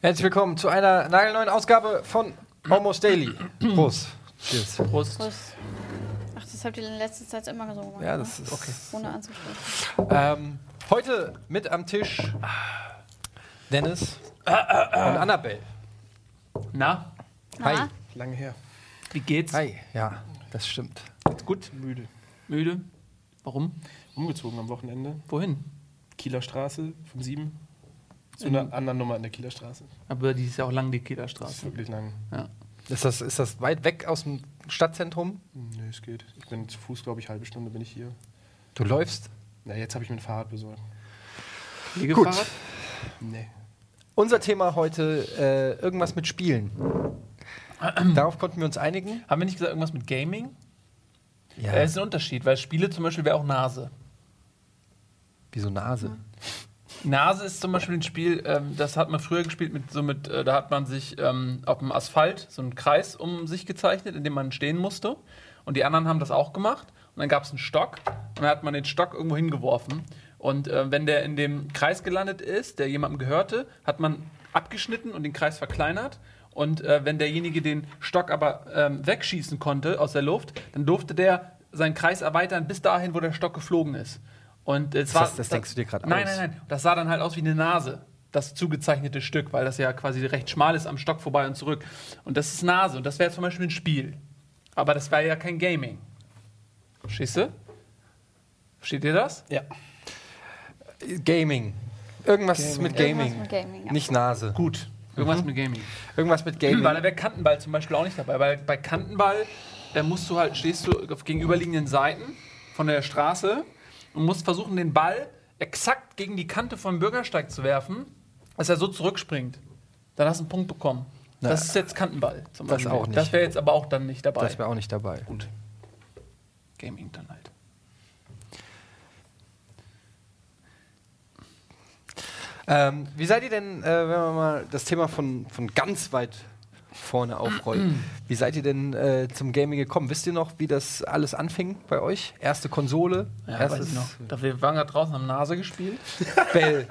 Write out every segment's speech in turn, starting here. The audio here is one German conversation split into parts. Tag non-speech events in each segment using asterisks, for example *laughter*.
Herzlich willkommen zu einer nagelneuen Ausgabe von Almost Daily. *clears throat* Prost. Cheers. Prost. Prost. Ach, das habt ihr in letzter Zeit immer gesungen. Ja, ne? das ist okay. Ohne anzusprechen. Ähm, heute mit am Tisch Dennis *clears throat* und Annabelle. Na, Hi. Na? Lange her. wie geht's? Hi. Ja, das stimmt. Jetzt gut, müde. Müde? Warum? Umgezogen am Wochenende. Wohin? Kieler Straße von sieben. Zu einer anderen Nummer in der Kieler Straße. Aber die ist ja auch lang, die Kieler Das ist Straße. wirklich lang. Ja. Ist das, ist das weit weg aus dem Stadtzentrum? Nö, es geht. Ich bin zu Fuß, glaube ich, halbe Stunde bin ich hier. Du läufst? Na, jetzt habe ich mir ein Fahrrad besorgt. Liegefahrrad? Nee. Unser Thema heute äh, irgendwas mit Spielen. *clears throat* Darauf konnten wir uns einigen. Haben wir nicht gesagt irgendwas mit Gaming? Ja. Ja. ist ein Unterschied, weil Spiele zum Beispiel wäre auch Nase. Wieso Nase? Nase ist zum Beispiel ein Spiel, ähm, das hat man früher gespielt mit so mit, äh, da hat man sich ähm, auf dem Asphalt so einen Kreis um sich gezeichnet, in dem man stehen musste. Und die anderen haben das auch gemacht. Und dann gab es einen Stock und dann hat man den Stock irgendwo hingeworfen. Und äh, wenn der in dem Kreis gelandet ist, der jemandem gehörte, hat man abgeschnitten und den Kreis verkleinert. Und äh, wenn derjenige den Stock aber ähm, wegschießen konnte aus der Luft, dann durfte der seinen Kreis erweitern bis dahin, wo der Stock geflogen ist. Und es Das war, heißt, das denkst du dir gerade Nein, aus? nein, nein. Das sah dann halt aus wie eine Nase. Das zugezeichnete Stück, weil das ja quasi recht schmal ist am Stock vorbei und zurück. Und das ist Nase. Und das wäre zum Beispiel ein Spiel. Aber das wäre ja kein Gaming. Verstehst du? Versteht ihr das? Ja. Gaming. Irgendwas Gaming. mit Gaming. Irgendwas mit Gaming, ja. Nicht Nase. Gut. Irgendwas mit Gaming. Irgendwas mit Gaming. Weil da wäre Kantenball zum Beispiel auch nicht dabei. Weil bei Kantenball, da musst du halt, stehst du auf gegenüberliegenden Seiten von der Straße und musst versuchen, den Ball exakt gegen die Kante vom Bürgersteig zu werfen, dass er so zurückspringt. Dann hast du einen Punkt bekommen. Na, das ist jetzt Kantenball zum das Beispiel. auch nicht. Das wäre jetzt aber auch dann nicht dabei. Das wäre auch nicht dabei. gut. Gaming dann halt. Ähm, wie seid ihr denn, äh, wenn wir mal das Thema von, von ganz weit vorne aufrollen, *clears throat* wie seid ihr denn äh, zum Gaming gekommen? Wisst ihr noch, wie das alles anfing bei euch? Erste Konsole, Ja, weiß erstes ich noch. Da wir waren gerade draußen am Nase gespielt. *laughs* Bell.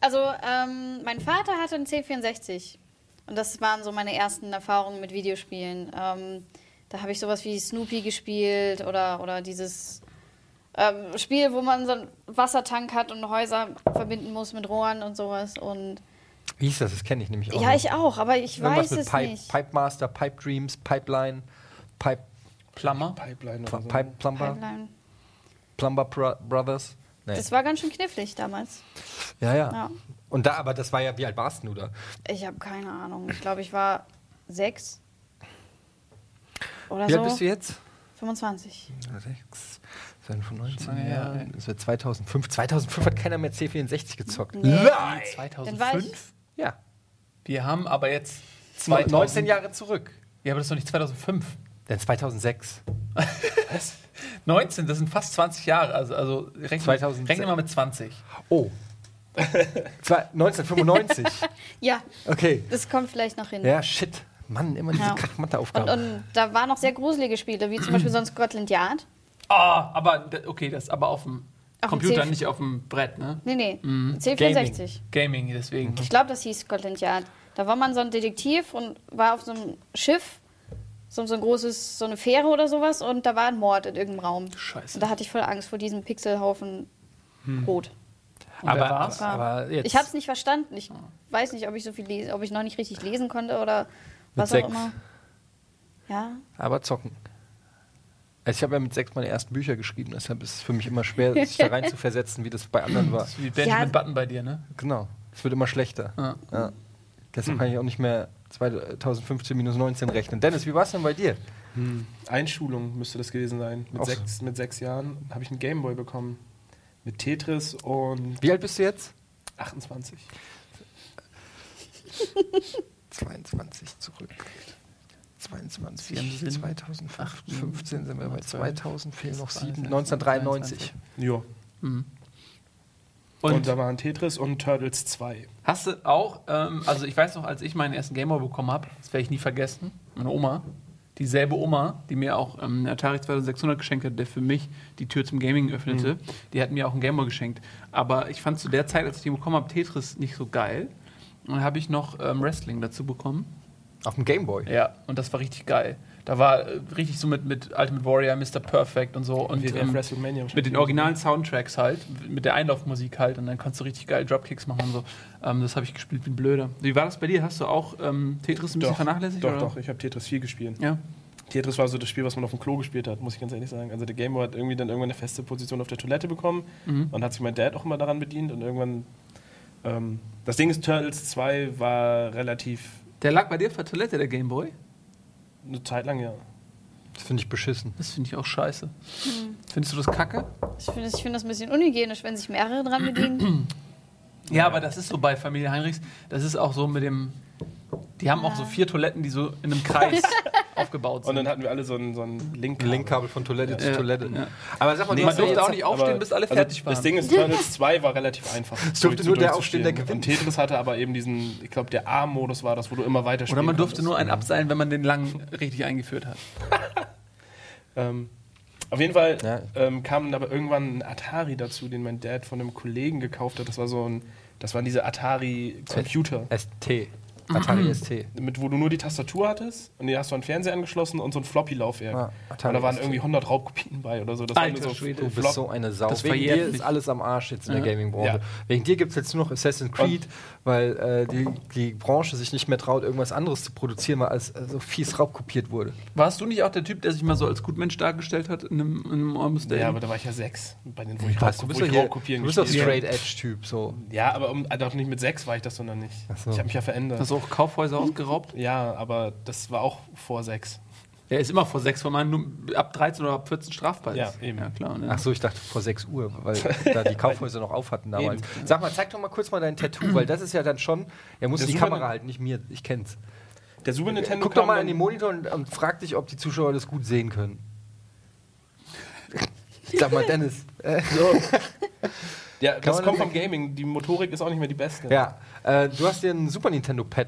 Also, ähm, mein Vater hatte einen C64. Und das waren so meine ersten Erfahrungen mit Videospielen. Ähm, da habe ich sowas wie Snoopy gespielt oder, oder dieses ähm, Spiel, wo man so einen Wassertank hat und Häuser verbinden muss mit Rohren und sowas. Und Wie hieß das? Das kenne ich nämlich auch. ja, noch. ich auch, aber ich Irgendwas weiß mit es Pipe, nicht. Pipe Master, Pipe Dreams, Pipeline, Pipe, Plummer. Pipeline oder so. Pipe Plumber, Pipeline. Plumber Bro Brothers. Nee. Das war ganz schön knifflig damals. ja, ja, Ja. Und da, aber das war ja, wie alt warst du da? Ich habe keine Ahnung. Ich glaube, ich war sechs. Oder Wie so. alt bist du jetzt? 25. Sechs. Von 19 Jahren. ey. Das wäre 2005. 2005 hat keiner mehr C64 gezockt. Nee. Nein! Dann war ich- 2005? Ja. Wir haben aber jetzt 19 2000 Jahre zurück. Ja, aber das ist doch nicht 2005. Denn 2006. 19, das sind fast 20 Jahre. Also, also rechne, 2006. rechne mal mit 20. Oh. Zwei- 1995. *laughs* Ja, Okay. das kommt vielleicht noch hin. Ja, shit. Mann, immer diese Ja. ja. Und, und da waren noch sehr gruselige Spiele, wie zum *clears throat* Beispiel so ein Scotland Yard. Ah, aber okay, das ist aber auf dem Auf Computer, nicht auf dem Brett, ne? Nee, nee, Mhm. C64. Gaming, deswegen. Ich glaube, das hieß Scotland Yard. Da war man so ein Detektiv und war auf so einem Schiff, so, so ein großes, so eine Fähre oder sowas, und da war ein Mord in irgendeinem Raum. Scheiße. Und da hatte ich voll Angst vor diesem Pixelhaufen Rot. Und aber, war's? aber jetzt Ich habe es nicht verstanden. Ich weiß nicht, ob ich so viel lese, ob ich noch nicht richtig lesen konnte oder was sechs. auch immer. Ja, aber zocken. Also ich habe ja mit sechs meine ersten Bücher geschrieben, deshalb ist es für mich immer schwer, sich da rein zu versetzen, wie das bei anderen war. Das ist wie Benjamin Ja. Button bei dir, ne? Genau. Es wird immer schlechter. Ja. Ja. Deshalb kann ich auch nicht mehr 2015 minus 19 rechnen. Dennis, wie war es denn bei dir? Einschulung müsste das gewesen sein. Mit, sechs, mit sechs Jahren habe ich einen Gameboy bekommen. Mit Tetris und Wie alt bist du jetzt? 28. 22 *laughs* zurück. 22, Vier im Sinn. 2015 sind wir bei 12, 2000, fehlen noch 7, 22, 1993. Ja. Mhm. Und, Und da waren Tetris und Turtles 2. hast du auch, ähm, also ich weiß noch, als ich meinen ersten Gameboy bekommen habe, das werde ich nie vergessen, meine Oma, dieselbe Oma, die mir auch ähm, einen Atari 2600 geschenkt hat, der für mich die Tür zum Gaming öffnete, die hat mir auch einen Gameboy geschenkt. Aber ich fand zu der Zeit, als ich den bekommen habe, Tetris nicht so geil. Und dann habe ich noch ähm, Wrestling dazu bekommen. Auf dem Gameboy. Ja, und das war richtig geil. Da war äh, richtig so mit, mit Ultimate Warrior, Mr. Perfect und so. Und WWF ähm, WrestleMania. mit den originalen Soundtracks halt, mit der Einlaufmusik halt. Und dann konntest du richtig geil Dropkicks machen und so. Ähm, das habe ich gespielt wie ein Blöder. Wie war das bei dir? Hast du auch ähm, Tetris ein bisschen Doch, vernachlässigt? doch, oder? doch. Ich habe Tetris 4 gespielt. Ja. Tetris war so das Spiel, was man auf dem Klo gespielt hat, muss ich ganz ehrlich sagen. Also der Gameboy hat irgendwie dann irgendwann eine feste Position auf der Toilette bekommen Mhm. und hat sich mein Dad auch immer daran bedient und irgendwann. Ähm, das Ding ist, Turtles 2 war relativ Der lag bei dir auf der Toilette, der Gameboy? eine Zeit lang, ja. Das finde ich beschissen. Das finde ich auch scheiße. Hm. Findest du das kacke? Ich finde ich find das ein bisschen unhygienisch, wenn sich mehrere dran bedienen. *clears throat* Ja, aber das ist so bei Familie Heinrichs. Das ist auch so mit dem. Die haben auch so vier Toiletten, die so in einem Kreis *laughs* aufgebaut sind. Und dann hatten wir alle so ein, so ein Link. Ein Linkkabel von Toilette zu Ja, Toilette. ja. Aber sag mal, Nee, du Man durfte auch nicht aufstehen, bis alle also fertig waren. Das Ding ist, Turtles 2 war relativ einfach. Es durfte nur der aufstehen, der gewinnt. Und Tetris hatte aber eben diesen, ich glaube, der A-Modus war das, wo du immer weiter Oder man durfte konntest. nur einen abseilen, wenn man den lang richtig eingeführt hat. *laughs* Ähm, auf jeden Fall Ja. ähm, kam aber irgendwann ein Atari dazu, den mein Dad von einem Kollegen gekauft hat. Das war so ein, das waren diese Atari-Computer, ST. Atari ST. mit wo du nur die Tastatur hattest und die hast du an den Fernseher angeschlossen und so ein Floppy-Laufwerk. Ah, und Atari da waren ST. irgendwie 100 Raubkopien bei oder so. Das Alter so Schwede. Du bist so eine Sau. Das Wegen dir ist alles am Arsch jetzt in der Ja. Gaming-Branche. Ja. Wegen dir gibt es jetzt nur noch Assassin's Creed, weil äh, die, die Branche sich nicht mehr traut, irgendwas anderes zu produzieren, weil alles äh, so fies raubkopiert wurde. Warst du nicht auch der Typ, der sich mal so als Gutmensch dargestellt hat in einem, in einem Almost Ja, aber da war ich ja sechs, bei den, wo ich, Was, du bist doch ich hier, Raubkopieren du bist doch gespielt habe. Straight Edge-Typ. So. Ja, aber um, also nicht mit sechs war ich das, sondern nicht. So. Ich habe mich ja verändert. Hast auch Kaufhäuser ausgeraubt? Ja, aber das war auch vor sechs. Er ist immer vor sechs, weil man nur ab 13 oder ab 14 strafbar ist. Ja, eben. Ja, klar. Ne? Ach so, ich dachte vor 6 Uhr, weil *laughs* da die Kaufhäuser noch auf hatten damals. Sag mal, zeig doch mal kurz mal dein Tattoo, weil das ist ja dann schon. Er muss Der die Super Kamera halten, nicht mir. Ich kenn's. Der Super Nintendo Guck doch mal in den Monitor und, und frag dich, ob die Zuschauer das gut sehen können. *laughs* Sag mal, Dennis. Äh, Ja, das man kommt vom Gaming. Die Motorik ist auch nicht mehr die beste. ja, äh, du hast dir ein Super Nintendo Pad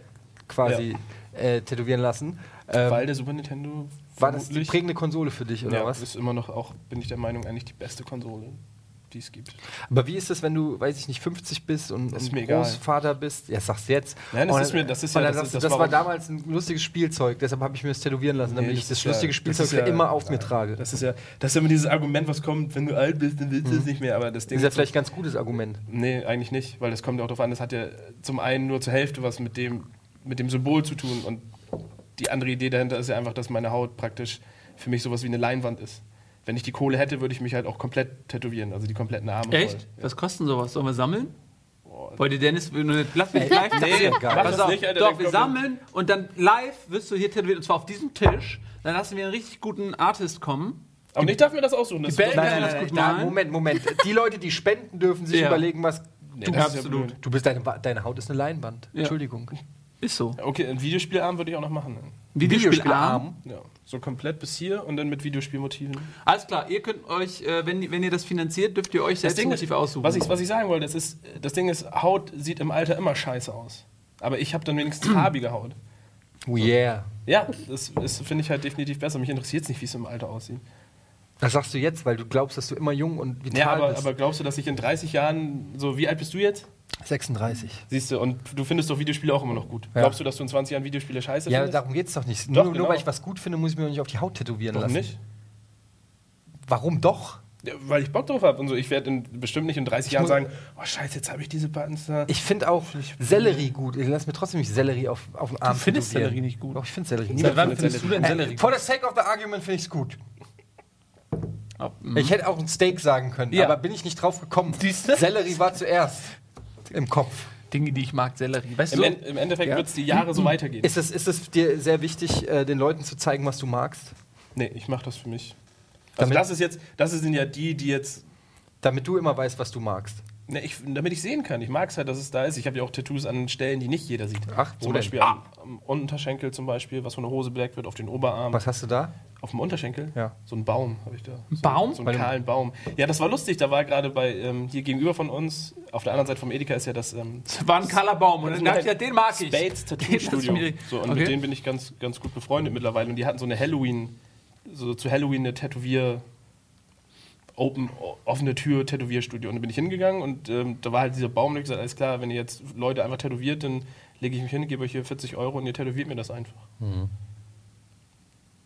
quasi äh, tätowieren lassen. Ähm, Weil der Super Nintendo war das die vermutlich- prägende Konsole für dich, oder ja, was? ist immer noch auch, bin ich der Meinung, eigentlich die beste Konsole, die es gibt. Aber wie ist das, wenn du, weiß ich nicht, 50 bist und, Das und mir egal. Großvater bist? Ja, sag's jetzt. Nein, das Und ist mir- das ist ja- das du, das das war damals ein lustiges Spielzeug, deshalb habe ich mir das tätowieren lassen, damit Nee, ich das ja- lustige Spielzeug für ja- immer auf mir trage. Das ist ja, das ist ja immer dieses Argument, was kommt, wenn du alt bist, dann willst du es nicht mehr. Aber das Ding Das ist ja vielleicht ein ganz gutes Argument. Nee, eigentlich nicht, weil das kommt ja auch darauf an, das hat ja zum einen nur zur Hälfte was mit dem, mit dem Symbol zu tun und die andere Idee dahinter ist ja einfach, dass meine Haut praktisch für mich sowas wie eine Leinwand ist. Wenn ich die Kohle hätte, würde ich mich halt auch komplett tätowieren, also die kompletten Arme Echt? voll. Was kostet sowas? Sollen wir sammeln? Wollt ihr Dennis, wenn du nicht lass mich live Nee, mach Pass auf, nicht, Alter. doch, wir sammeln und dann live wirst du hier tätowiert und zwar auf diesem Tisch. Dann lassen wir einen richtig guten Artist kommen. Aber ich darf mir das aussuchen. Das Die Band- Nein, Kann nein, das nein, gut nein, malen? Moment, Moment. Die Leute, die spenden, dürfen sich Ja. überlegen, was. Nee, du, ja absolut. du bist deine, deine Haut ist eine Leinwand. Ja. Entschuldigung. Ist so. Okay, ein Videospielarm würde ich auch noch machen. Videospielarm. Ja, so komplett bis hier und dann mit Videospielmotiven. Alles klar, ihr könnt euch, äh, wenn, wenn ihr das finanziert, dürft ihr euch Das selbst Motive aussuchen. was ich, was ich sagen wollte, das, ist, das Ding ist, Haut sieht im Alter immer scheiße aus. Aber ich habe dann wenigstens *clears throat* farbige Haut. Oh yeah. Ja, das, das finde ich halt definitiv besser. Mich interessiert es nicht, wie es im Alter aussieht. Das sagst du jetzt, weil du glaubst, dass du immer jung und vital Ja, aber, bist. aber glaubst du, dass ich in 30 Jahren, so wie alt bist du jetzt? 36. Siehst du, und du findest doch Videospiele auch immer noch gut. Ja. Glaubst du, dass du in 20 Jahren Videospiele scheiße Ja, findest? darum geht's doch nicht. Doch, nur, nur genau. weil ich was gut finde, muss ich mir doch nicht auf die Haut tätowieren Warum lassen. nicht? Warum doch? Ja, weil ich Bock drauf habe und so. Ich werde bestimmt nicht in 30 Jahren muss- sagen, oh scheiße, jetzt habe ich diese Buttons da. Ich finde auch Sellerie gut. Ich lasse mir trotzdem nicht Sellerie auf, auf den Arm findest tätowieren. Sellerie nicht gut? Doch, ich finde Sellerie nicht wann gut. findest du denn Äh, for the sake of the argument finde ich es gut. Mhm. Ich hätte auch ein Steak sagen können, Ja. aber bin ich nicht drauf gekommen. Siehst du? Sellerie war zuerst im Kopf. Dinge, die ich mag, Sellerie. Weißt Im, du? en Im Endeffekt Ja. wird es die Jahre so weitergehen. Ist es, ist es dir sehr wichtig, äh, den Leuten zu zeigen, was du magst? Nee, ich mache das für mich. Also Damit- das ist jetzt, das sind ja die, die jetzt, Damit du immer weißt, was du magst. Ne, ich, damit ich sehen kann. Ich mag es halt, dass es da ist. Ich habe ja auch Tattoos an Stellen, die nicht jeder sieht. Ach, zum? Beispiel am, am Unterschenkel zum Beispiel, was von der Hose bedeckt wird, auf den Oberarm. Was hast du da? Auf dem Unterschenkel? Ja. So ein Baum habe ich da. Ein Baum? So einen kahlen Baum. Ja, das war lustig. Da war gerade bei, ähm, hier gegenüber von uns, auf der anderen Seite vom Edeka ist ja das ähm, Das war ein kahler Baum. Und dann dachte ich, ja, den mag ich. Spades *laughs* Tattoo Studio. So, und Okay. mit denen bin ich ganz, ganz gut befreundet mittlerweile. Und die hatten so eine Halloween, so zu Halloween eine Tätowier, Open, offene Tür Tätowierstudio. Und da bin ich hingegangen und ähm, da war halt dieser Baum. Und ich gesagt, alles klar, wenn ihr jetzt Leute einfach tätowiert, dann lege ich mich hin, gebe euch hier 40 Euro und ihr tätowiert mir das einfach. Mhm.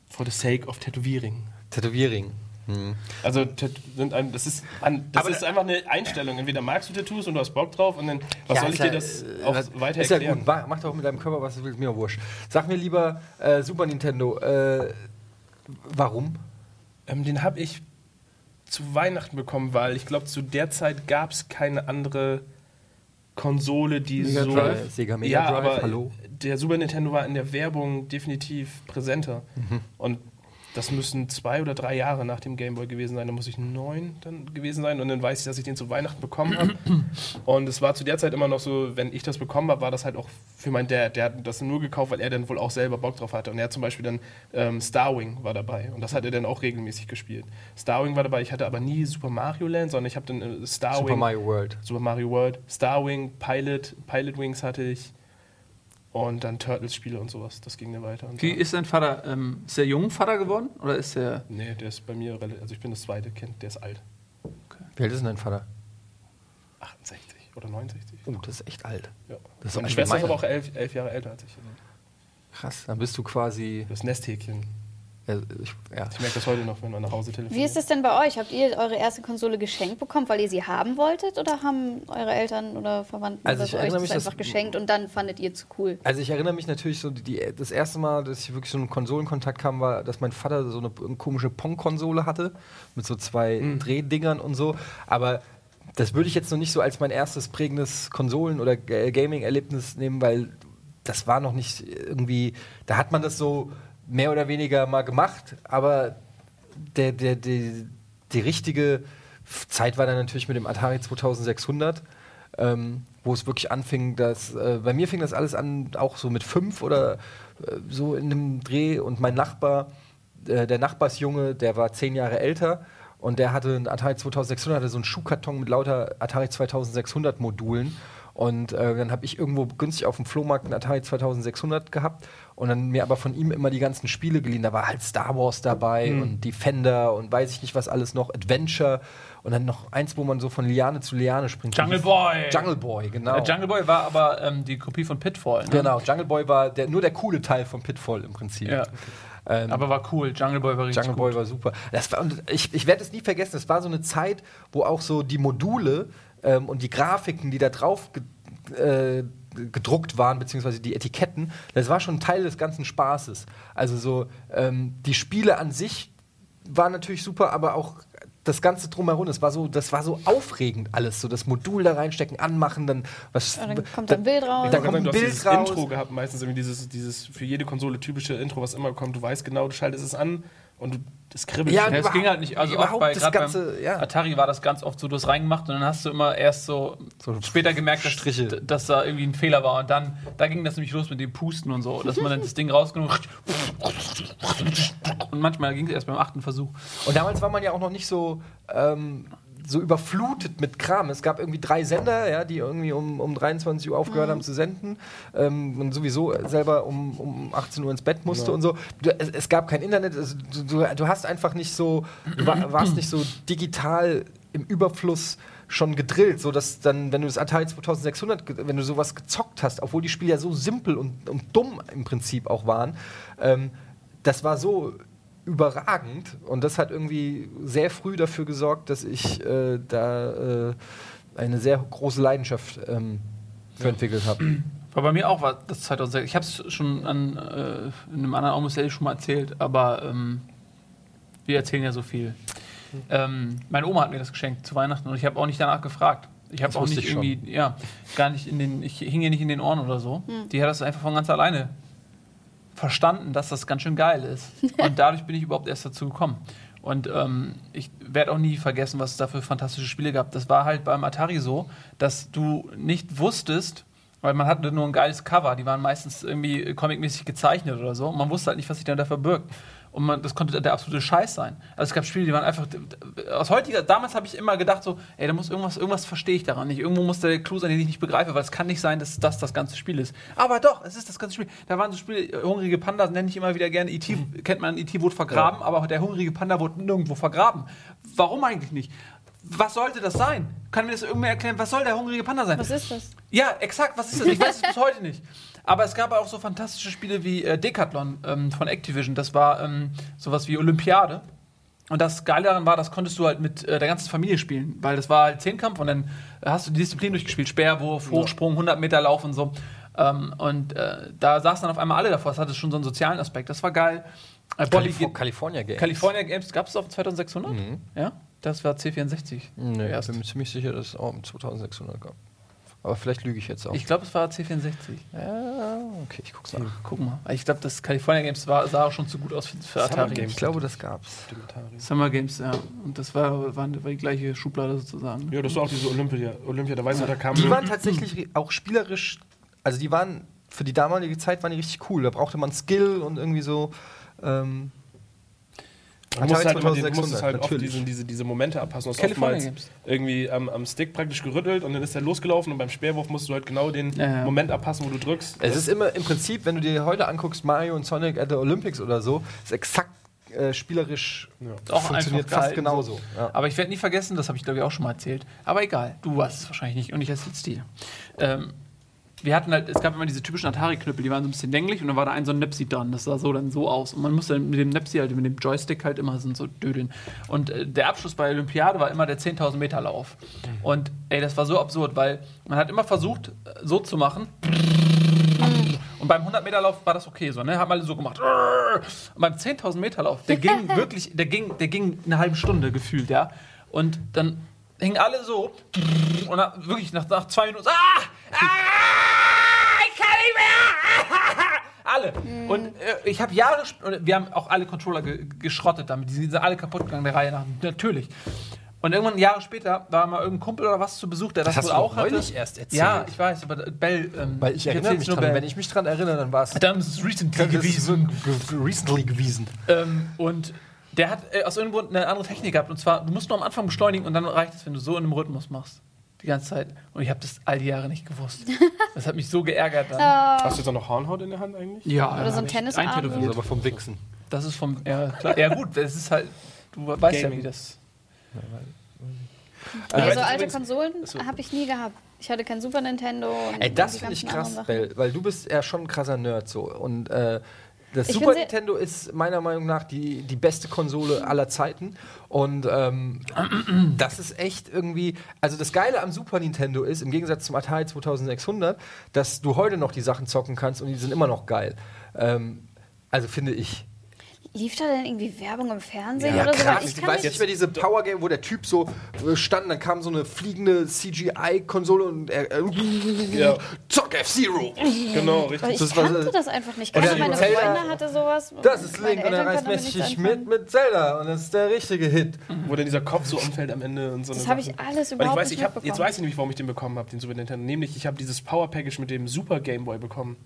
For the sake of Tätowierung. Tätowierring. Hm. Also sind ein, das, ist, das ist einfach eine Einstellung. Entweder magst du Tattoos und du hast Bock drauf und dann, was Ja, soll ist ich dir ja, das äh, auch was- weiter Ist ja erklären? gut, Mach- doch mit deinem Körper, was du willst, mir wurscht. Sag mir lieber, äh, Super Nintendo, äh, warum? Ähm, den habe ich zu Weihnachten bekommen, weil ich glaube, zu der Zeit gab es keine andere Konsole, die Mega so. Drive? Sega Mega ja, Drive, aber hallo? der Super Nintendo war in der Werbung definitiv präsenter. Mhm. Und das müssen zwei oder drei Jahre nach dem Gameboy gewesen sein. Da muss ich neun dann gewesen sein. Und dann weiß ich, dass ich den zu Weihnachten bekommen habe. Und es war zu der Zeit immer noch so, wenn ich das bekommen habe, war das halt auch für meinen Dad. Der hat das nur gekauft, weil er dann wohl auch selber Bock drauf hatte. Und er hat zum Beispiel dann ähm, Starwing war dabei. Und das hat er dann auch regelmäßig gespielt. Starwing war dabei. Ich hatte aber nie Super Mario Land, sondern ich habe dann äh, Starwing. Super Mario World. Super Mario World, Starwing, Pilot, Pilot Wings hatte ich. Und dann Turtles-Spiele und sowas. Das ging dann weiter. Und Wie dann- ist dein Vater? Ähm, ist der jung Vater geworden? Oder ist der. Nee, der ist bei mir, rela- also ich bin das zweite Kind, der ist alt. Wie alt ist denn dein Vater? 68 oder 69. Oh, das ist echt alt. Ja. Das ist Meine Schwester ist aber auch elf, elf Jahre älter als ich. Krass, dann bist du quasi. Das Nesthäkchen. Ja, ich, ja. Ich merke das heute noch, wenn man nach Hause telefoniert. Wie ist das denn bei euch? Habt ihr eure erste Konsole geschenkt bekommen, weil ihr sie haben wolltet? Oder haben eure Eltern oder Verwandten Also ich so euch das mich, dass- einfach geschenkt und dann fandet ihr zu cool? Also ich erinnere mich natürlich so, die, das erste Mal, dass ich wirklich so einen Konsolenkontakt kam, war, dass mein Vater so eine komische Pong-Konsole hatte, mit so zwei Drehdingern und so. Aber das würde ich jetzt noch nicht so als mein erstes prägendes Konsolen- oder Ga- Gaming-Erlebnis nehmen, weil das war noch nicht irgendwie, da hat man das so mehr oder weniger mal gemacht, aber der, der, die, die richtige Zeit war dann natürlich mit dem Atari 2600, ähm, wo es wirklich anfing, dass äh, bei mir fing das alles an, auch so mit fünf oder äh, so in einem Dreh und mein Nachbar, äh, der Nachbarsjunge, der war zehn Jahre älter und der hatte einen Atari 2600, hatte so einen Schuhkarton mit lauter Atari 2600 Modulen. Und äh, dann habe ich irgendwo günstig auf dem Flohmarkt einen Atari 2600 gehabt und dann mir aber von ihm immer die ganzen Spiele geliehen. Da war halt Star Wars dabei und Defender und weiß ich nicht was alles noch, Adventure und dann noch eins, wo man so von Liane zu Liane springt. Jungle Boy! Jungle Boy, genau. Der Jungle Boy war aber ähm, die Kopie von Pitfall. Ne? Genau, Jungle Boy war der, nur der coole Teil von Pitfall im Prinzip. Ja. Ähm, Aber war cool. Jungle Boy war richtig Jungle gut. Boy war super. Das war, und ich ich werde es nie vergessen, es war so eine Zeit, wo auch so die Module ähm, und die Grafiken, die da drauf äh, gedruckt waren, beziehungsweise die Etiketten, das war schon Teil des ganzen Spaßes. Also so, ähm, die Spiele an sich waren natürlich super, aber auch das Ganze drumherum, das war so, das war so aufregend alles, so das Modul da reinstecken, anmachen, dann was. Ja, dann kommt ein Bild raus. Dann kommt ein du hast Bild dieses raus. Intro gehabt, meistens irgendwie dieses, dieses für jede Konsole typische Intro, was immer kommt. Du weißt genau, du schaltest es an und du, das kribbelt. Ja. Ja, es ging halt nicht. Also Überhaupt auch bei, das Ganze, beim ja. Atari war das ganz oft so, du hast reingemacht und dann hast du immer erst so, So später gemerkt, dass, Striche. dass da irgendwie ein Fehler war. Und dann, da ging das nämlich los mit dem Pusten und so, dass man dann das Ding rausgenommen und manchmal ging es erst beim achten Versuch. Und damals war man ja auch noch nicht so, ähm, so überflutet mit Kram. Es gab irgendwie drei Sender, ja, die irgendwie um, um 23 Uhr aufgehört haben zu senden. Ähm, und sowieso selber um, um 18 Uhr ins Bett musste und so. Du, es, es gab kein Internet. Also, du, du, hast einfach nicht so, du war, warst nicht so digital im Überfluss schon gedrillt, so dass dann, wenn du das Atari 2600, ge- wenn du sowas gezockt hast, obwohl die Spiele ja so simpel und, und dumm im Prinzip auch waren, ähm, das war so überragend und das hat irgendwie sehr früh dafür gesorgt, dass ich äh, da äh, eine sehr große Leidenschaft ähm, für entwickelt habe. War bei mir auch war das 2006. Ich habe es schon an äh, in einem anderen Almost Daily schon mal erzählt, aber ähm, wir erzählen ja so viel. Ähm, meine Oma hat mir das geschenkt zu Weihnachten und ich habe auch nicht danach gefragt. Ich habe auch nicht ich schon. irgendwie, ja, gar nicht in den, ich hing ihr nicht in den Ohren oder so. Die hat das einfach von ganz alleine verstanden, dass das ganz schön geil ist. *laughs* Und dadurch bin ich überhaupt erst dazu gekommen. Und ähm, ich werde auch nie vergessen, was es da für fantastische Spiele gab. Das war halt beim Atari so, dass du nicht wusstest, weil man hatte nur ein geiles Cover, die waren meistens irgendwie comicmäßig gezeichnet oder so. Und man wusste halt nicht, was sich dann da verbirgt. Und man, das konnte der absolute Scheiß sein. Also es gab Spiele, die waren einfach. Aus heutiger, damals habe ich immer gedacht, so, ey, da muss irgendwas, irgendwas verstehe ich daran nicht. Irgendwo muss der Clou sein, den ich nicht begreife, weil es kann nicht sein, dass das das ganze Spiel ist. Aber doch, es ist das ganze Spiel. Da waren so Spiele, äh, hungrige Panda nenne ich immer wieder gerne. E.T. kennt man, E.T. wurde vergraben, aber der hungrige Panda wurde nirgendwo vergraben. Warum eigentlich nicht? Was sollte das sein? Kann mir das irgendwer erklären? Was soll der hungrige Panda sein? Was ist das? Ja, exakt, was ist das? Ich weiß es bis *laughs* heute nicht. Aber es gab auch so fantastische Spiele wie äh, Decathlon ähm, von Activision. Das war ähm, sowas wie Olympiade. Und das Geile daran war, das konntest du halt mit äh, der ganzen Familie spielen, weil das war halt Zehnkampf und dann hast du die Disziplin durchgespielt. Speerwurf, Hochsprung, 100 Meter Lauf und so. Ähm, und äh, da saßen dann auf einmal alle davor. Das hatte schon so einen sozialen Aspekt. Das war geil. Äh, Calif California Games. California Games gab es auf 2600? Ja, das war C64. Nee, ich bin mir ziemlich sicher, dass es auch um 2600 gab. Aber vielleicht lüge ich jetzt auch. Ich glaube, es war C64. ja, okay, ich guck's nach. Guck mal. Ich glaube, das California Games war, sah auch schon zu gut aus für, für Summer Atari. Games. Ich glaube, das gab's. Summer Games, ja. Und das war, war, war die gleiche Schublade sozusagen. Ja, das war auch diese Olympia. Olympia, da weiß ich, da kam. Die waren tatsächlich auch spielerisch, also die waren für die damalige Zeit waren die richtig cool. Da brauchte man Skill und irgendwie so. Ähm, Du musst halt, immer, den- 2600, musst halt oft natürlich. diese, diese, diese Momente abpassen. Du hast oftmals Games. irgendwie am, am Stick praktisch gerüttelt und dann ist er losgelaufen und beim Speerwurf musst du halt genau den Ja, ja. Moment abpassen, wo du drückst. es ist immer im Prinzip, wenn du dir heute anguckst, Mario und Sonic at the Olympics oder so, ist exakt äh, spielerisch Auch funktioniert einfach fast genauso. Ja. Aber ich werde nie vergessen, das habe ich glaube ich auch schon mal erzählt. Aber egal, du weißt es wahrscheinlich nicht und ich erzähle es dir. Ähm, wir hatten halt, es gab immer diese typischen Atari-Knüppel, die waren so ein bisschen länglich und dann war da ein so ein Nipsi dran. Das sah so dann so aus. Und man musste dann mit dem Nipsi halt, mit dem Joystick halt immer so, dödeln. Und äh, der Abschluss bei Olympiade war immer der 10.000 Meter Lauf. Und ey, das war so absurd, weil man hat immer versucht, so zu machen. Und beim 100 Meter Lauf war das okay so, ne? Haben alle so gemacht. Und beim 10.000 Meter Lauf, der ging *laughs* wirklich, der ging, der ging eine halbe Stunde gefühlt, ja. Und dann hingen alle so und nach, wirklich nach, nach zwei Minuten, ah, ah, ich kann nicht mehr. *laughs* Alle. Und äh, ich habe Jahre, wir haben auch alle Controller ge geschrottet damit. Die sind alle kaputt gegangen, der Reihe nach. Natürlich. Und irgendwann Jahre später war mal irgendein Kumpel oder was zu Besuch, der das, hast wohl du auch hatte. erst erzählt. Ja, ich weiß, aber Bell. Ähm, Weil ich erinnere erzähl's mich nur dran. Bell. Wenn ich mich dran erinnere, dann war es Dann ist es recently gewesen. recently gewesen. Ähm, und der hat äh, aus irgendeinem Grund eine andere Technik gehabt. Und zwar, du musst nur am Anfang beschleunigen und dann reicht es, wenn du so in einem Rhythmus machst. Die ganze Zeit. Und ich habe das all die Jahre nicht gewusst. *laughs* Das hat mich so geärgert dann. Hast du jetzt auch noch Hornhaut in der Hand eigentlich? Ja, Oder so ein Tennisarm. eintätowiert. Also aber vom Wichsen. Das ist vom. Ja, klar. ja gut, das ist halt. Du weißt ja, Gaming. wie das. Weiß so ich alte Konsolen habe ich nie gehabt. Ich hatte kein Super Nintendo. Und Ey, das die finde ich ganzen krass, anderen Bell, weil du bist ja schon ein krasser Nerd so. Und äh, das Ich Super Nintendo ist meiner Meinung nach die, die beste Konsole aller Zeiten. Und ähm, das ist echt irgendwie. Also das Geile am Super Nintendo ist, im Gegensatz zum Atari 2600, dass du heute noch die Sachen zocken kannst und die sind immer noch geil. Ähm, also finde ich. Lief da denn irgendwie Werbung im Fernsehen Ja, oder so? Krass. Ich Ich kann weiß nicht mehr diese Power Game, wo der Typ so äh, stand, dann kam so eine fliegende CGI-Konsole und er äh, Ja. Zock F-Zero. Genau, richtig. ich das war kannte so- das einfach nicht. Der meine Zelda- Freunde hatte sowas. Das ist Meine Link und er reißt nichts mit mit Zelda und das ist der richtige Hit. Wo dann dieser Kopf so umfällt am Ende und so. Das habe ich alles Weil ich überhaupt weiß, nicht ich hab, jetzt weiß ich nämlich, warum ich den bekommen habe, den Super Nintendo. Nämlich, ich habe dieses Power Package mit dem Super Game Boy bekommen.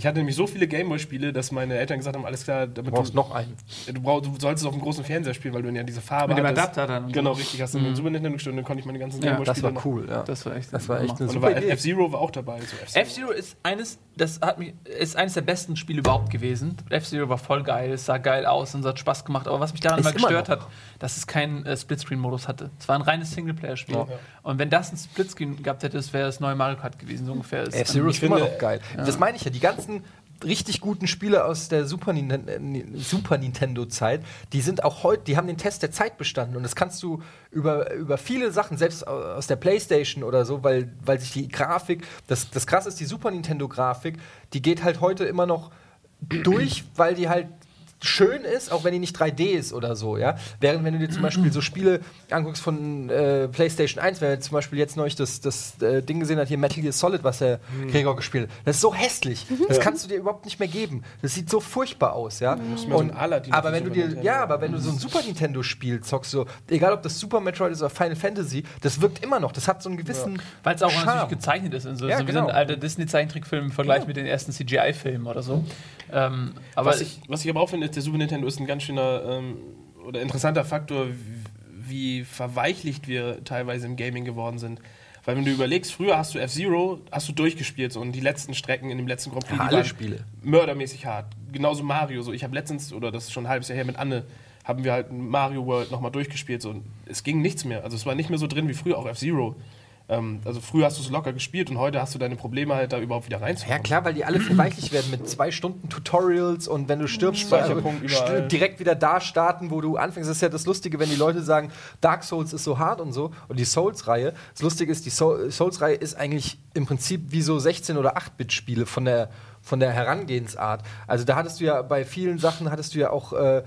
Ich hatte nämlich so viele Gameboy-Spiele, dass meine Eltern gesagt haben, alles klar, damit Du brauchst noch einen. Du, brauch, du solltest es auf dem großen Fernseher spielen, weil du ja diese Farbe Mit dem hattest. Adapter dann Genau, richtig. Hast du den Super Nintendo gestellt und dann konnte ich meine ganzen Ja, Gameboy-Spiele Das war cool, ja. Das war echt. Das war echt eine Und super war Idee. F-Zero war auch dabei. So F-Zero. F-Zero ist eines, das hat mich, ist eines der besten Spiele überhaupt gewesen. F-Zero war voll geil, es sah geil aus und es hat Spaß gemacht. Aber was mich daran Ist immer immer gestört noch. hat, dass es keinen äh, Splitscreen-Modus hatte. Es war ein reines Singleplayer-Spiel. Ja. Und wenn das einen Splitscreen gehabt hätte, das wäre das neue Mario Kart gewesen, so ungefähr. Ist F-Zero ist immer finde- noch geil. Das meine ich ja. Die ganzen richtig guten Spiele aus der Super, Ninten äh, Super Nintendo-Zeit, die sind auch heute, die haben den Test der Zeit bestanden. Und das kannst du über, über viele Sachen, selbst au- aus der Playstation oder so, weil, weil sich die Grafik, das, das krasse ist, die Super Nintendo-Grafik, die geht halt heute immer noch durch, weil die halt schön ist, auch wenn die nicht 3D ist oder so, ja. Während wenn du dir zum Beispiel so Spiele anguckst von äh, PlayStation 1, wenn er zum Beispiel jetzt neulich das, das äh, Ding gesehen hat, hier Metal Gear Solid, was der Gregor gespielt hat, das ist so hässlich. Das kannst du dir überhaupt nicht mehr geben. Das sieht so furchtbar aus, ja. ein Aladdin aber wenn du Super dir, Nintendo. ja, aber wenn du so ein Super Nintendo Spiel zockst, so, egal ob das Super Metroid ist oder Final Fantasy, das wirkt immer noch. Das hat so einen gewissen Weil es auch Charme. natürlich gezeichnet ist. So, Ja, so wie genau. so ein alter Disney-Zeichentrickfilm im Vergleich mit den ersten CGI-Filmen oder so. Ähm, aber was, ich, was ich aber auch finde, ist, der Super Nintendo ist ein ganz schöner ähm, oder interessanter Faktor, wie verweichlicht wir teilweise im Gaming geworden sind. Weil wenn du überlegst, früher hast du F-Zero, hast du durchgespielt so, und die letzten Strecken in dem letzten Grand Prix, Ja, alle waren Spiele. mördermäßig hart. Genauso Mario. So. Ich habe letztens, oder das ist schon ein halbes Jahr her, mit Anne, haben wir halt Mario World nochmal durchgespielt. So. Und es ging nichts mehr. Also es war nicht mehr so drin wie früher, auch F-Zero. Ähm, also früher hast du es locker gespielt und heute hast du deine Probleme halt da überhaupt wieder reinzukommen. Ja klar, weil die alle verweichlicht werden mit zwei Stunden Tutorials und wenn du stirbst, st- direkt wieder da starten, wo du anfängst. Das ist ja das Lustige, wenn die Leute sagen, Dark Souls ist so hart und so und die Souls-Reihe. Das Lustige ist, die Soul- Souls-Reihe ist eigentlich im Prinzip wie so 16 oder 8-Bit-Spiele von der von der Herangehensart. Also da hattest du ja bei vielen Sachen hattest du ja auch äh,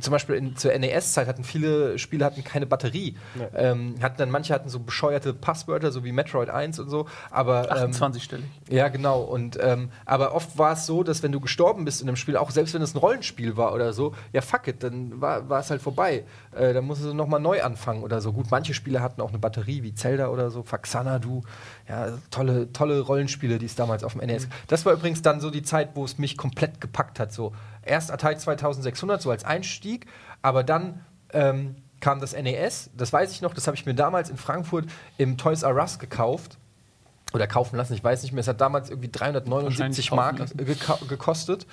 zum Beispiel in, zur NES-Zeit hatten viele Spiele hatten keine Batterie. Ähm, hatten dann manche hatten so bescheuerte Passwörter, so wie Metroid 1 und so. Aber ähm, 28-stellig. ja, genau. Und ähm, aber oft war es so, dass wenn du gestorben bist in einem Spiel, auch selbst wenn es ein Rollenspiel war oder so, ja fuck it, dann war, war es halt vorbei. Äh, dann musst du nochmal neu anfangen oder so. Gut, manche Spiele hatten auch eine Batterie, wie Zelda oder so, Faxana, du. Ja, tolle, tolle Rollenspiele, die es damals auf dem NES. Das war übrigens dann so die Zeit, wo es mich komplett gepackt hat. So erst Atari 2600, so als Einstieg, aber dann ähm, kam das NES, das weiß ich noch, das habe ich mir damals in Frankfurt im Toys R Us gekauft oder kaufen lassen, ich weiß nicht mehr. Es hat damals irgendwie 379 Wahrscheinlich Mark gekostet.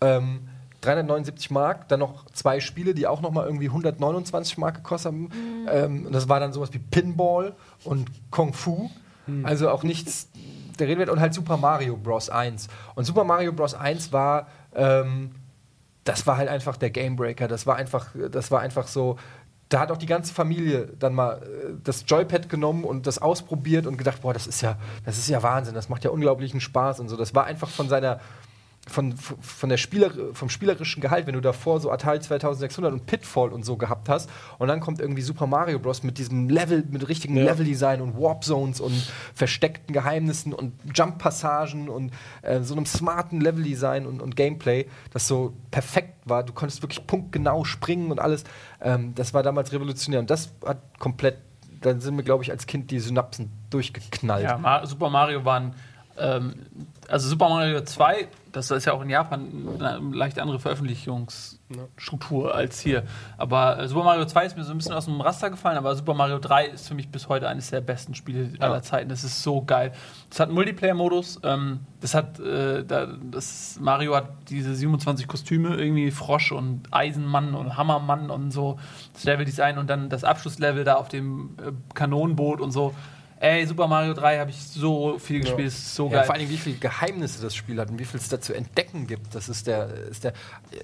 Ähm, 379 Mark, dann noch zwei Spiele, die auch noch mal irgendwie 129 Mark gekostet haben. Ähm, und das war dann sowas wie Pinball und Kung Fu. Also auch nichts der Rede wert. Und halt Super Mario Bros. 1. Und Super Mario Bros. 1 war ähm, das war halt einfach der Gamebreaker. Das war einfach, das war einfach so. Da hat auch die ganze Familie dann mal äh, das Joypad genommen und das ausprobiert und gedacht, boah, das ist ja, das ist ja Wahnsinn, das macht ja unglaublichen Spaß und so. Das war einfach von seiner, von, von der Spieler, vom spielerischen Gehalt, wenn du davor so Atari 2600 und Pitfall und so gehabt hast und dann kommt irgendwie Super Mario Bros. mit diesem Level, mit richtigen Ja. Leveldesign und Warp Zones und versteckten Geheimnissen und Jump-Passagen und äh, so einem smarten Leveldesign und, und Gameplay, das so perfekt war. Du konntest wirklich punktgenau springen und alles. Ähm, das war damals revolutionär und das hat komplett, dann sind mir, glaube ich, als Kind die Synapsen durchgeknallt. Ja, Super Mario waren. Ähm, also Super Mario 2, das ist ja auch in Japan eine leicht andere Veröffentlichungsstruktur als hier. Aber äh, Super Mario 2 ist mir so ein bisschen aus dem Raster gefallen, aber Super Mario 3 ist für mich bis heute eines der besten Spiele aller Zeiten. Das ist so geil. Das hat einen Multiplayer-Modus. Ähm, das hat, äh, da, das Mario hat diese 27 Kostüme, irgendwie Frosch und Eisenmann und Hammermann und so. Das Leveldesign und dann das Abschlusslevel da auf dem äh, Kanonenboot und so. Ey, Super Mario 3 habe ich so viel gespielt, das ist so Ja, geil. vor allem, wie viele Geheimnisse das Spiel hat und wie viel es da zu entdecken gibt. Das ist der, ist der,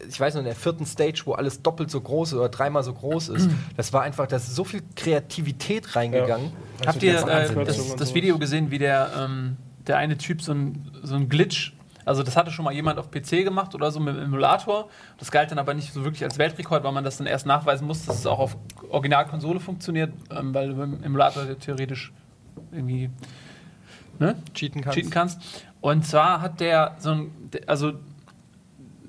ich weiß noch, in der vierten Stage, wo alles doppelt so groß ist oder dreimal so groß ist. *clears throat* Das war einfach, da ist so viel Kreativität reingegangen. Habt ihr Also die äh, ganzen das, und das. Video gesehen, wie der, ähm, der eine Typ so ein, so ein Glitch, also das hatte schon mal jemand auf PC gemacht oder so mit dem Emulator. Das galt dann aber nicht so wirklich als Weltrekord, weil man das dann erst nachweisen muss, dass es auch auf Originalkonsole funktioniert, ähm, weil du beim Emulator ja theoretisch irgendwie ne? Cheaten kannst. cheaten kannst. Und zwar hat der so ein, also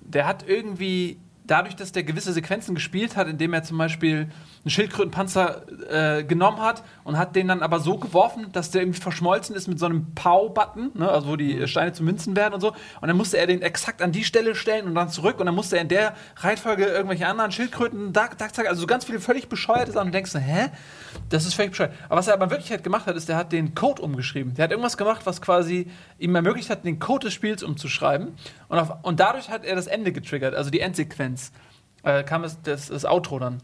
der hat irgendwie dadurch, dass der gewisse Sequenzen gespielt hat, indem er zum Beispiel einen Schildkrötenpanzer äh, genommen hat und hat den dann aber so geworfen, dass der irgendwie verschmolzen ist mit so einem Pau-Button, ne, also wo die äh, Steine zu Münzen werden und so. Und dann musste er den exakt an die Stelle stellen und dann zurück und dann musste er in der Reihenfolge irgendwelche anderen Schildkröten, Duck, Duck, Duck, also so ganz viele völlig bescheuerte Sachen und du denkst, hä? Das ist völlig bescheuert. Aber was er aber in Wirklichkeit gemacht hat, ist, der hat den Code umgeschrieben. Der hat irgendwas gemacht, was quasi ihm ermöglicht hat, den Code des Spiels umzuschreiben. Und, auf, und dadurch hat er das Ende getriggert, also die Endsequenz. Äh, kam es das, das Outro dann.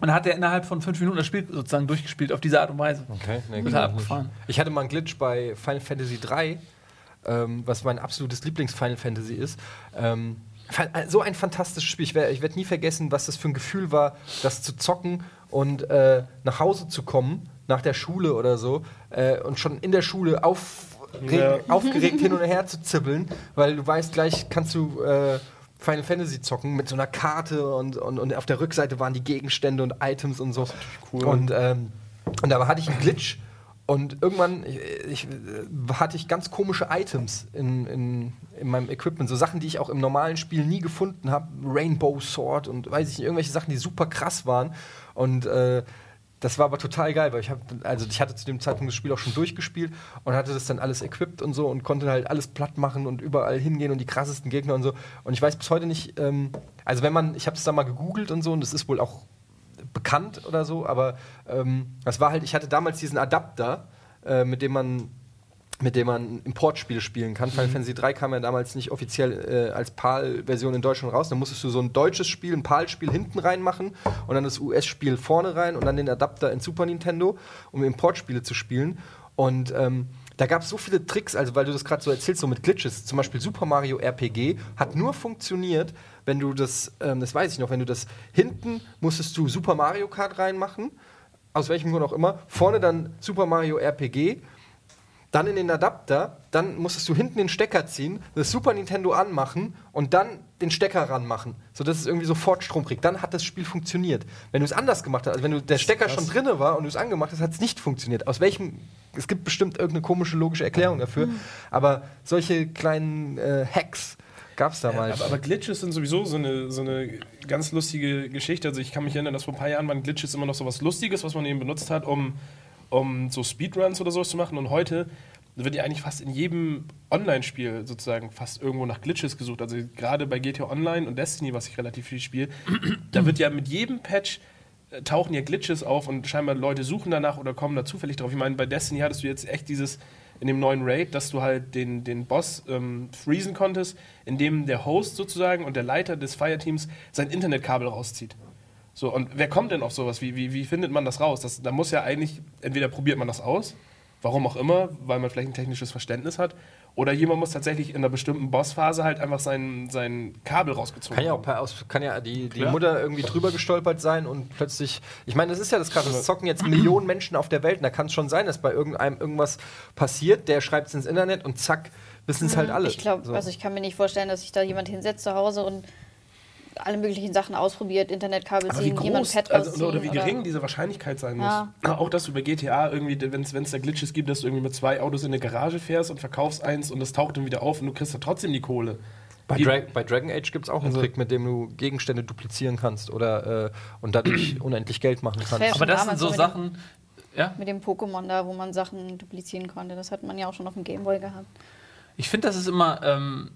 Und dann hat er innerhalb von fünf Minuten das Spiel sozusagen durchgespielt, auf diese Art und Weise. Okay, nee, Total abgefahren. Ich hatte mal einen Glitch bei Final Fantasy 3, ähm, was mein absolutes Lieblings-Final Fantasy ist. Ähm, fa- so ein fantastisches Spiel. Ich werde ich werd nie vergessen, was das für ein Gefühl war, das zu zocken und äh, nach Hause zu kommen, nach der Schule oder so, äh, und schon in der Schule auf, Ja. *laughs* aufgeregt hin und her zu zibbeln, weil du weißt, gleich kannst du. Äh, Final Fantasy zocken mit so einer Karte und, und, und auf der Rückseite waren die Gegenstände und Items und so. cool. Und, ähm, und da hatte ich einen Glitch und irgendwann ich, ich, äh, hatte ich ganz komische Items in, in, in meinem Equipment. So Sachen, die ich auch im normalen Spiel nie gefunden habe. Rainbow Sword und weiß ich nicht, irgendwelche Sachen, die super krass waren. Und äh, das war aber total geil, weil ich habe, also ich hatte zu dem Zeitpunkt das Spiel auch schon durchgespielt und hatte das dann alles equipped und so und konnte halt alles platt machen und überall hingehen und die krassesten Gegner und so. Und ich weiß bis heute nicht, ähm, also wenn man, ich habe es da mal gegoogelt und so und es ist wohl auch bekannt oder so, aber ähm, das war halt, ich hatte damals diesen Adapter, äh, mit dem man mit dem man Importspiele spielen kann. Final Fantasy 3 kam ja damals nicht offiziell äh, als PAL-Version in Deutschland raus. Dann musstest du so ein deutsches Spiel, ein PAL-Spiel hinten reinmachen und dann das US-Spiel vorne rein und dann den Adapter in Super Nintendo, um Importspiele zu spielen. Und ähm, da gab es so viele Tricks, also weil du das gerade so erzählst, so mit Glitches. Zum Beispiel Super Mario RPG hat nur funktioniert, wenn du das, ähm, das weiß ich noch, wenn du das hinten musstest du Super Mario Kart reinmachen, aus welchem Grund auch immer, vorne dann Super Mario RPG dann in den Adapter, dann musstest du hinten den Stecker ziehen, das Super Nintendo anmachen und dann den Stecker ranmachen, sodass es irgendwie sofort Strom kriegt. Dann hat das Spiel funktioniert. Wenn du es anders gemacht hast, also wenn du der Stecker schon drinne war und du es angemacht hast, hat es nicht funktioniert. Aus welchem es gibt bestimmt irgendeine komische logische Erklärung dafür, aber solche kleinen äh, Hacks gab es damals. Aber, aber Glitches sind sowieso so eine, so eine ganz lustige Geschichte. Also ich kann mich erinnern, dass vor ein paar Jahren waren Glitches immer noch so was Lustiges, was man eben benutzt hat, um, um so Speedruns oder sowas zu machen. Und heute wird ja eigentlich fast in jedem Online-Spiel sozusagen fast irgendwo nach Glitches gesucht. Also gerade bei GTA Online und Destiny, was ich relativ viel spiele, *clears throat* da wird ja mit jedem Patch äh, tauchen ja Glitches auf und scheinbar Leute suchen danach oder kommen da zufällig drauf. Ich meine, bei Destiny hattest du jetzt echt dieses in dem neuen Raid, dass du halt den, den Boss ähm, freezen konntest, indem der Host sozusagen und der Leiter des Fireteams sein Internetkabel rauszieht. So, und wer kommt denn auf sowas? Wie, wie, wie findet man das raus? Das, da muss ja eigentlich, entweder probiert man das aus, warum auch immer, weil man vielleicht ein technisches Verständnis hat, oder jemand muss tatsächlich in einer bestimmten Bossphase halt einfach sein, sein Kabel rausgezogen Kann ja auch haben. per aus, kann ja die, die Klar. Mutter irgendwie drüber gestolpert sein und plötzlich. Ich meine, das ist ja das krasse. Es zocken jetzt Millionen Menschen auf der Welt und da kann es schon sein, dass bei irgendeinem irgendwas passiert, der schreibt es ins Internet und zack, wissen es halt alle. Ich glaube, So. also ich kann mir nicht vorstellen, dass sich da jemand hinsetzt zu Hause und alle möglichen Sachen ausprobiert, Internetkabel ziehen, jemand groß, Pad also, rausziehen. oder, oder wie gering diese Wahrscheinlichkeit sein muss. Ja. Auch, dass du bei GTA irgendwie, wenn es da Glitches gibt, dass du irgendwie mit zwei Autos in eine Garage fährst und verkaufst eins und das taucht dann wieder auf und du kriegst da trotzdem die Kohle. Bei, Dra bei Dragon Age gibt es auch einen Also- Trick, mit dem du Gegenstände duplizieren kannst oder äh, und dadurch *clears throat* unendlich Geld machen kannst. Aber das sind so Sachen. Ja? mit dem Pokémon da, wo man Sachen duplizieren konnte. Das hat man ja auch schon auf dem Gameboy gehabt. Ich finde, das ist immer, ähm,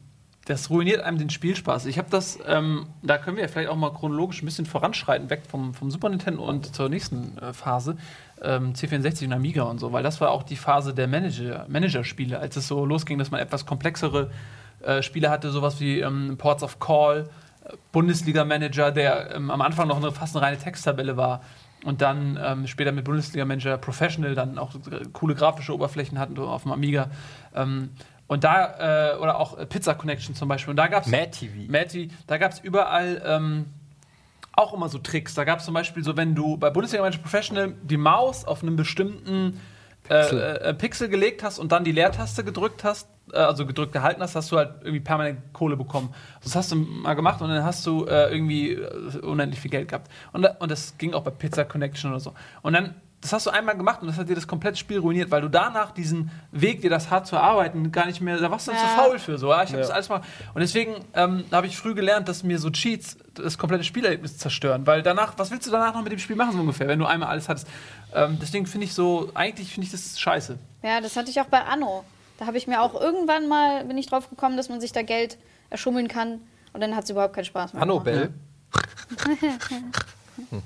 das ruiniert einem den Spielspaß. Ich habe das, ähm, da können wir vielleicht auch mal chronologisch ein bisschen voranschreiten, weg vom, vom Super Nintendo und zur nächsten äh, Phase, ähm, C64 und Amiga und so, weil das war auch die Phase der Manager, Managerspiele, als es so losging, dass man etwas komplexere äh, Spiele hatte, sowas wie ähm, Ports of Call, äh, Bundesliga-Manager, der ähm, am Anfang noch eine, fast eine reine Texttabelle war. Und dann ähm, später mit Bundesliga Manager Professional dann auch äh, coole grafische Oberflächen hatten auf dem Amiga. Ähm, und da, äh, oder auch äh, Pizza Connection zum Beispiel. Und da gab es Mad TV. Matty, da gab es überall ähm, auch immer so Tricks. Da gab es zum Beispiel so, wenn du bei Bundesliga Manager Professional die Maus auf einen bestimmten Pixel. Äh, äh, Pixel gelegt hast und dann die Leertaste gedrückt hast, äh, also gedrückt gehalten hast, hast du halt irgendwie permanent Kohle bekommen. Das hast du mal gemacht und dann hast du äh, irgendwie äh, unendlich viel Geld gehabt. Und, und das ging auch bei Pizza Connection oder so. Und dann, das hast du einmal gemacht und das hat dir das komplette Spiel ruiniert, weil du danach diesen Weg, dir das hart zu erarbeiten, gar nicht mehr, da warst du dann Ja. zu faul für. So, ja, ich habe Ja. das alles mal. Und deswegen ähm, habe ich früh gelernt, dass mir so Cheats das komplette Spielerlebnis zerstören. Weil danach, was willst du danach noch mit dem Spiel machen, so ungefähr, wenn du einmal alles hattest? Ähm, deswegen finde ich so, eigentlich finde ich das scheiße. Ja, das hatte ich auch bei Anno. Da habe ich mir auch irgendwann mal, bin ich drauf gekommen, dass man sich da Geld erschummeln kann. Und dann hat es überhaupt keinen Spaß mehr gemacht. Annobel. *laughs* *laughs*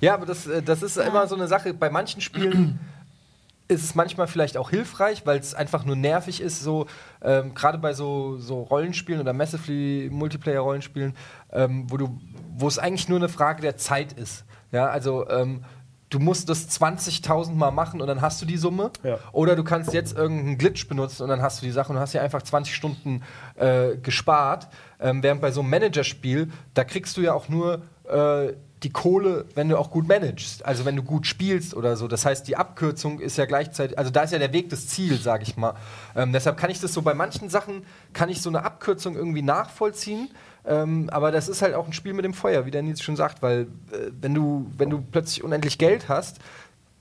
Ja, aber das, äh, das ist immer so eine Sache. Bei manchen Spielen *clears throat* ist es manchmal vielleicht auch hilfreich, weil es einfach nur nervig ist, so ähm, gerade bei so, so Rollenspielen oder Massively Multiplayer-Rollenspielen, ähm, wo du, wo es eigentlich nur eine Frage der Zeit ist. Ja, also ähm, du musst das 20.000 Mal machen und dann hast du die Summe. Ja. Oder du kannst jetzt irgendeinen Glitch benutzen und dann hast du die Sache und hast ja einfach 20 Stunden äh, gespart. Ähm, während bei so einem Managerspiel, da kriegst du ja auch nur äh, die Kohle, wenn du auch gut managst, also wenn du gut spielst oder so. Das heißt, die Abkürzung ist ja gleichzeitig, also da ist ja der Weg das Ziel, sage ich mal. Ähm, deshalb kann ich das so bei manchen Sachen, kann ich so eine Abkürzung irgendwie nachvollziehen. Ähm, aber das ist halt auch ein Spiel mit dem Feuer, wie der Nils schon sagt, weil äh, wenn, du, wenn du plötzlich unendlich Geld hast,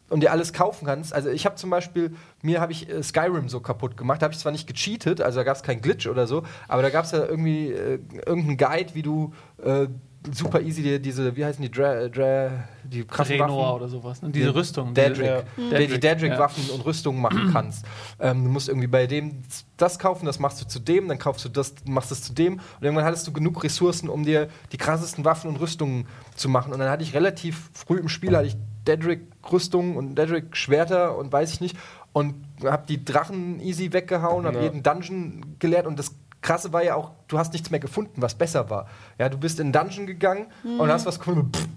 und dir alles kaufen kannst. Also ich habe zum Beispiel, mir habe ich äh, Skyrim so kaputt gemacht. Da habe ich zwar nicht gecheatet, also da gab es keinen Glitch oder so, aber da gab es ja irgendwie äh, irgendeinen Guide, wie du äh, super easy dir diese, wie heißen die, Dra, Dra, die krassen Draenor Waffen? oder sowas. Ne? Diese Ja. Rüstung. Dadric. Diese, Der die Dadric, Dadric-Waffen und Rüstungen machen *clears throat* kannst. Ähm, du musst irgendwie bei dem das kaufen, das machst du zu dem, dann kaufst du das, machst es zu dem. Und irgendwann hattest du genug Ressourcen, um dir die krassesten Waffen und Rüstungen zu machen. Und dann hatte ich relativ früh im Spiel hatte ich Dadric-Rüstungen und Dadric-Schwerter und weiß ich nicht. Und hab die Drachen easy weggehauen, hab Ja. jeden Dungeon geleert und das Krasse war ja auch, du hast nichts mehr gefunden, was besser war. Ja, du bist in einen Dungeon gegangen und hast was gefunden, pff,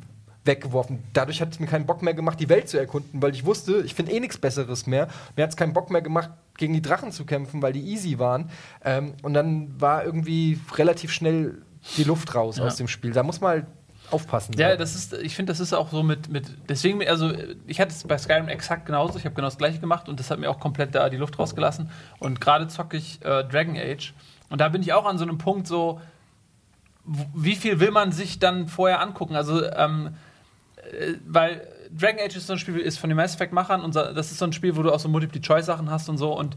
weggeworfen. Dadurch hat es mir keinen Bock mehr gemacht, die Welt zu erkunden, weil ich wusste, ich finde eh nichts Besseres mehr. Mir hat es keinen Bock mehr gemacht, gegen die Drachen zu kämpfen, weil die easy waren. Ähm, und dann war irgendwie relativ schnell die Luft raus Ja. aus dem Spiel. Da muss man halt aufpassen. Ja, so. das ist, ich finde, das ist auch so mit, mit, deswegen, also ich hatte es bei Skyrim exakt genauso, ich habe genau das gleiche gemacht und das hat mir auch komplett da die Luft rausgelassen. Und gerade zocke ich äh, Dragon Age und da bin ich auch an so einem Punkt so, wie viel will man sich dann vorher angucken? Also, ähm, äh, weil Dragon Age ist so ein Spiel, ist von den Mass Effect-Machern und das ist so ein Spiel, wo du auch so Multiple-Choice-Sachen hast und so und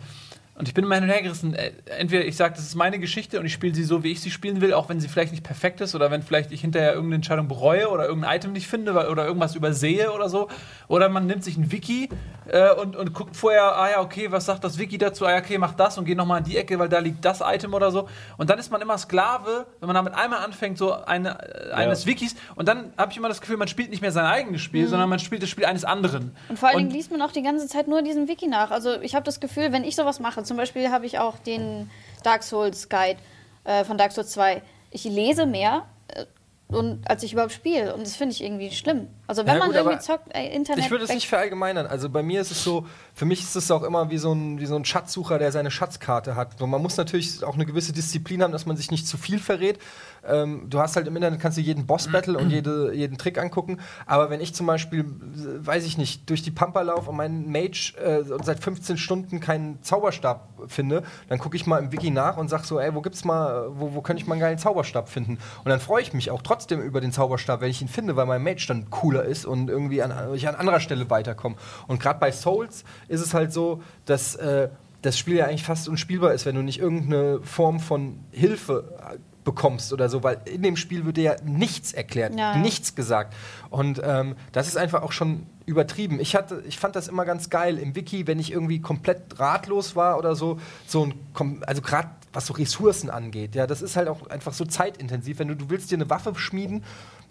und ich bin immer hin und her gerissen. Äh, Entweder ich sage, das ist meine Geschichte und ich spiele sie so, wie ich sie spielen will, auch wenn sie vielleicht nicht perfekt ist oder wenn vielleicht ich hinterher irgendeine Entscheidung bereue oder irgendein Item nicht finde oder irgendwas übersehe oder so. Oder man nimmt sich ein Wiki äh, und, und guckt vorher, ah ja, okay, was sagt das Wiki dazu? Ah ja, okay, mach das und geh nochmal in die Ecke, weil da liegt das Item oder so. Und dann ist man immer Sklave, wenn man damit einmal anfängt, so eine, äh, eines Wikis. Und dann habe ich immer das Gefühl, man spielt nicht mehr sein eigenes Spiel, sondern man spielt das Spiel eines anderen. Und vor allen Dingen liest man auch die ganze Zeit nur diesen Wiki nach. Also ich habe das Gefühl, wenn ich sowas mache, zum Beispiel habe ich auch den Dark Souls Guide äh, von Dark Souls 2. Ich lese mehr, äh, und, als ich überhaupt spiele. Und das finde ich irgendwie schlimm. Also wenn Ja, man gut, irgendwie aber zockt, äh, Internet. Ich würde es nicht verallgemeinern. Also bei mir ist es so, für mich ist es auch immer wie so ein, wie so ein Schatzsucher, der seine Schatzkarte hat. So, man muss natürlich auch eine gewisse Disziplin haben, dass man sich nicht zu viel verrät. Ähm, du hast halt im Internet, kannst du jeden Boss-Battle und jede, jeden Trick angucken. Aber wenn ich zum Beispiel, weiß ich nicht, durch die Pampa laufe und meinen Mage äh, und seit 15 Stunden keinen Zauberstab finde, dann gucke ich mal im Wiki nach und sag so, ey, wo gibt's mal, wo, wo könnte ich mal einen geilen Zauberstab finden? Und dann freue ich mich auch trotzdem über den Zauberstab, wenn ich ihn finde, weil mein Mage dann cooler ist und irgendwie an, ich an anderer Stelle weiterkomme. Und gerade bei Souls ist es halt so, dass äh, das Spiel ja eigentlich fast unspielbar ist, wenn du nicht irgendeine Form von Hilfe äh, bekommst oder so, weil in dem Spiel wird dir ja nichts erklärt, Ja, nichts gesagt. Und ähm, das ist einfach auch schon übertrieben. Ich, hatte, ich fand das immer ganz geil im Wiki, wenn ich irgendwie komplett ratlos war oder so, so ein, also gerade was so Ressourcen angeht, ja, das ist halt auch einfach so zeitintensiv. Wenn du, du willst dir eine Waffe schmieden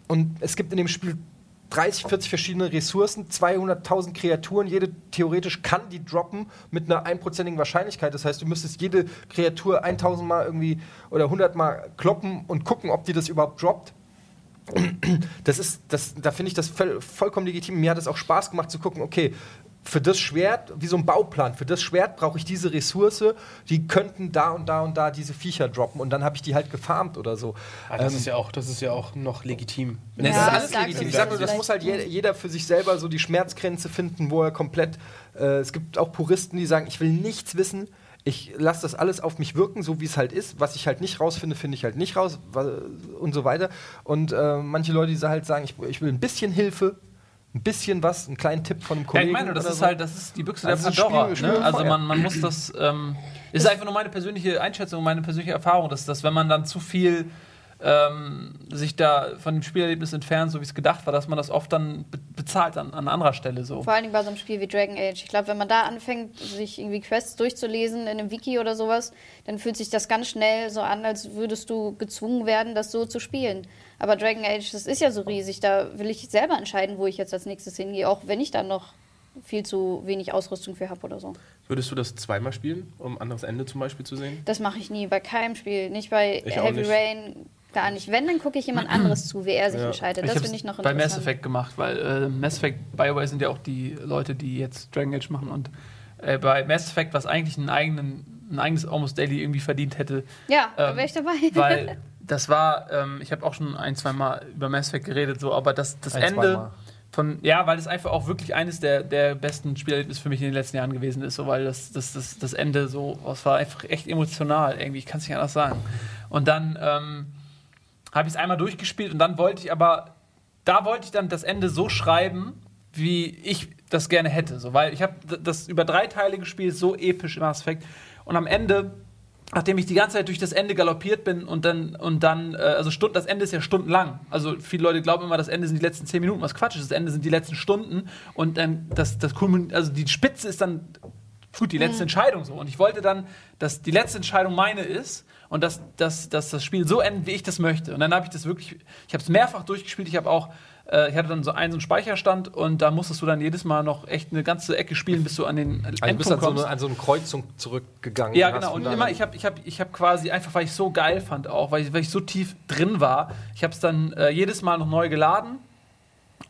und es gibt in dem Spiel 30, 40 verschiedene Ressourcen, 200.000 Kreaturen, jede theoretisch kann die droppen mit einer einprozentigen Wahrscheinlichkeit. Das heißt, du müsstest jede Kreatur 1000 Mal irgendwie oder 100 Mal kloppen und gucken, ob die das überhaupt droppt. Das ist, das, da finde ich das voll, vollkommen legitim. Mir hat es auch Spaß gemacht zu gucken, okay, für das Schwert, wie so ein Bauplan, für das Schwert brauche ich diese Ressource, die könnten da und da und da diese Viecher droppen und dann habe ich die halt gefarmt oder so. Ah, das, Ähm, ist ja auch, das ist ja auch noch legitim. Ne, das das Ja, ist alles legitim. Ich Souls sag nur, das muss halt jeder, jeder für sich selber so die Schmerzgrenze finden, wo er komplett. Äh, es gibt auch Puristen, die sagen, ich will nichts wissen. Ich lasse das alles auf mich wirken, so wie es halt ist. Was ich halt nicht rausfinde, finde ich halt nicht raus und so weiter. Und äh, manche Leute, die halt sagen, ich, ich will ein bisschen Hilfe, ein bisschen was, einen kleinen Tipp von einem Ja, Kollegen. ich meine, das oder ist so. halt, das ist die Büchse Also der ist Pandora. Spiel- ne? Also man, man muss das, ähm, ist einfach nur meine persönliche Einschätzung, meine persönliche Erfahrung, dass, dass wenn man dann zu viel ähm, sich da von dem Spielerlebnis entfernt, so wie es gedacht war, dass man das oft dann be bezahlt an, an anderer Stelle so. Vor allen Dingen bei so einem Spiel wie Dragon Age. Ich glaube, wenn man da anfängt, sich irgendwie Quests durchzulesen in einem Wiki oder sowas, dann fühlt sich das ganz schnell so an, als würdest du gezwungen werden, das so zu spielen. Aber Dragon Age, das ist ja so riesig, da will ich selber entscheiden, wo ich jetzt als nächstes hingehe, auch wenn ich dann noch viel zu wenig Ausrüstung für habe oder so. Würdest du das zweimal spielen, um ein anderes Ende zum Beispiel zu sehen? Das mache ich nie, bei keinem Spiel. Nicht bei Ich Heavy nicht. Rain, gar nicht. Wenn, dann gucke ich jemand *clears throat* anderes zu, wie er sich Ja. entscheidet. Das finde ich noch bei interessant. Mass Effect gemacht, weil äh, Mass Effect, BioWare sind ja auch die Leute, die jetzt Dragon Age machen und äh, bei Mass Effect, was eigentlich einen eigenen, ein eigenes Almost Daily irgendwie verdient hätte, Ja, da Ähm, wäre ich dabei. weil *laughs* das war, ähm, ich habe auch schon ein, zwei Mal über Mass Effect geredet, so, aber das, das Ein, Ende von, ja, weil es einfach auch wirklich eines der, der besten Spielerlebnisse für mich in den letzten Jahren gewesen ist, so, weil das, das, das, das Ende so, es war einfach echt emotional, irgendwie, ich kann es nicht anders sagen. Und dann ähm, habe ich es einmal durchgespielt und dann wollte ich aber, da wollte ich dann das Ende so schreiben, wie ich das gerne hätte, so, weil ich habe das über drei Teile gespielt, so episch im Mass Effect und am Ende nachdem ich die ganze Zeit durch das Ende galoppiert bin und dann, und dann, äh, also Stunden, das Ende ist ja stundenlang. Also viele Leute glauben immer, das Ende sind die letzten zehn Minuten, was Quatsch ist. Das Ende sind die letzten Stunden und dann das, das also die Spitze ist dann gut, die letzte Entscheidung so. Und ich wollte dann, dass die letzte Entscheidung meine ist und dass, dass, dass das Spiel so endet, wie ich das möchte. Und dann habe ich das wirklich, ich habe es mehrfach durchgespielt. Ich habe auch, ich hatte dann so einen, so einen Speicherstand und da musstest du dann jedes Mal noch echt eine ganze Ecke spielen, bis du an den Also du bist Endpunkt an so, kommst. eine, an so eine Kreuzung zurückgegangen. Ja, genau. Und immer, dann- ich habe ich hab, ich hab quasi einfach, weil ich so geil fand auch, weil ich, weil ich so tief drin war, ich habe es dann äh, jedes Mal noch neu geladen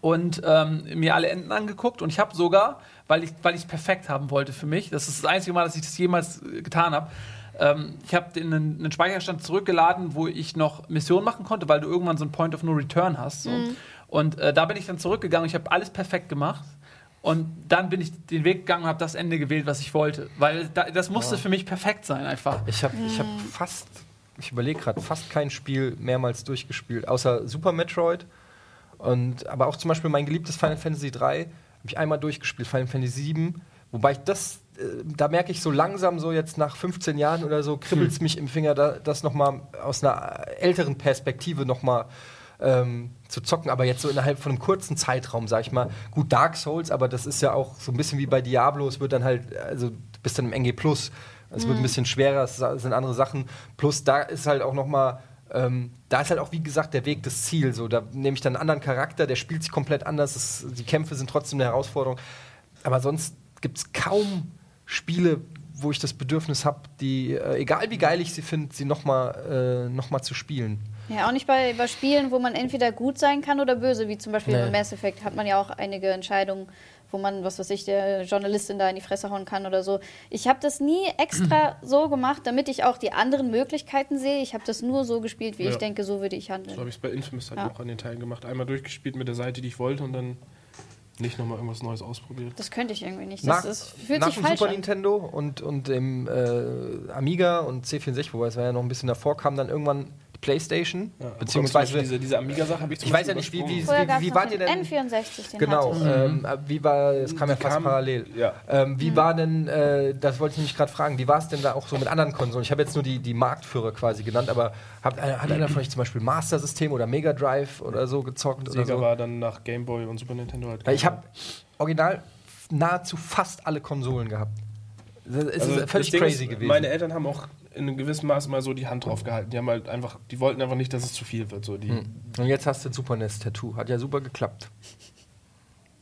und ähm, mir alle Enden angeguckt und ich habe sogar, weil ich weil ich es perfekt haben wollte für mich, das ist das einzige Mal, dass ich das jemals äh, getan habe. Ähm, ich habe den einen, einen Speicherstand zurückgeladen, wo ich noch Missionen machen konnte, weil du irgendwann so ein Point of No Return hast. So. Und äh, da bin ich dann zurückgegangen. Ich habe alles perfekt gemacht. Und dann bin ich den Weg gegangen und habe das Ende gewählt, was ich wollte. Weil da, das musste für mich perfekt sein, einfach. Ich habe ich hab Hm. fast, ich überlege gerade, fast kein Spiel mehrmals durchgespielt, außer Super Metroid. Und, aber auch zum Beispiel mein geliebtes Final Fantasy 3 habe ich einmal durchgespielt, Final Fantasy 7. Wobei ich das, äh, da merke ich so langsam, so jetzt nach 15 Jahren oder so, kribbelt es mich im Finger, da, das nochmal aus einer älteren Perspektive nochmal ähm, zu zocken, aber jetzt so innerhalb von einem kurzen Zeitraum, sag ich mal. Gut, Dark Souls, aber das ist ja auch so ein bisschen wie bei Diablo, es wird dann halt, also du bist dann im NG Plus, es wird ein bisschen schwerer, es sind andere Sachen. Plus da ist halt auch noch mal, ähm, da ist halt auch wie gesagt der Weg das Ziel. So, da nehme ich dann einen anderen Charakter, der spielt sich komplett anders. Es, die Kämpfe sind trotzdem eine Herausforderung. Aber sonst gibt es kaum Spiele, wo ich das Bedürfnis habe, die, äh, egal wie geil ich sie finde, sie noch mal, äh, noch mal zu spielen. Ja, auch nicht bei, bei Spielen, wo man entweder gut sein kann oder böse, wie zum Beispiel Nee. bei Mass Effect hat man ja auch einige Entscheidungen, wo man, was weiß ich, der Journalistin da in die Fresse hauen kann oder so. Ich habe das nie extra *clears throat* so gemacht, damit ich auch die anderen Möglichkeiten sehe. Ich habe das nur so gespielt, wie Ja. ich denke, so würde ich So habe handeln. ich es bei Infamous halt Ja. auch an den Teilen gemacht. Einmal durchgespielt mit der Seite, die ich wollte und dann nicht nochmal irgendwas Neues ausprobiert. Das könnte ich irgendwie nicht. Nach, Das ist, fühlt nach sich dem falsch Super an. Nintendo und, und dem äh, Amiga und C64, wobei es war ja noch ein bisschen davor, kam dann irgendwann Playstation, Ja, beziehungsweise diese, diese Amiga-Sache habe ich Ich weiß ja nicht, wie- wie- wie noch wart ihr denn- N64, den Genau, ähm, äh, wie war, es kam ja fast kam- parallel. Ja. Ähm, wie war denn, äh, das wollte ich nämlich gerade fragen, wie war es denn da auch so mit anderen Konsolen? Ich habe jetzt nur die, die Marktführer quasi genannt, aber hat, hat einer von euch zum Beispiel Master System oder Mega Drive oder so gezockt? Oder Sega so? war dann nach Game Boy und Super Nintendo halt. Ich habe original nahezu fast alle Konsolen gehabt. Das ist Also, völlig crazy ist, gewesen. Meine Eltern haben auch in einem gewissen Maß mal so die Hand drauf gehalten. Die haben halt einfach, die wollten einfach nicht, dass es zu viel wird. So die, Hm. Und jetzt hast du ein Super NES-Tattoo. Hat ja super geklappt.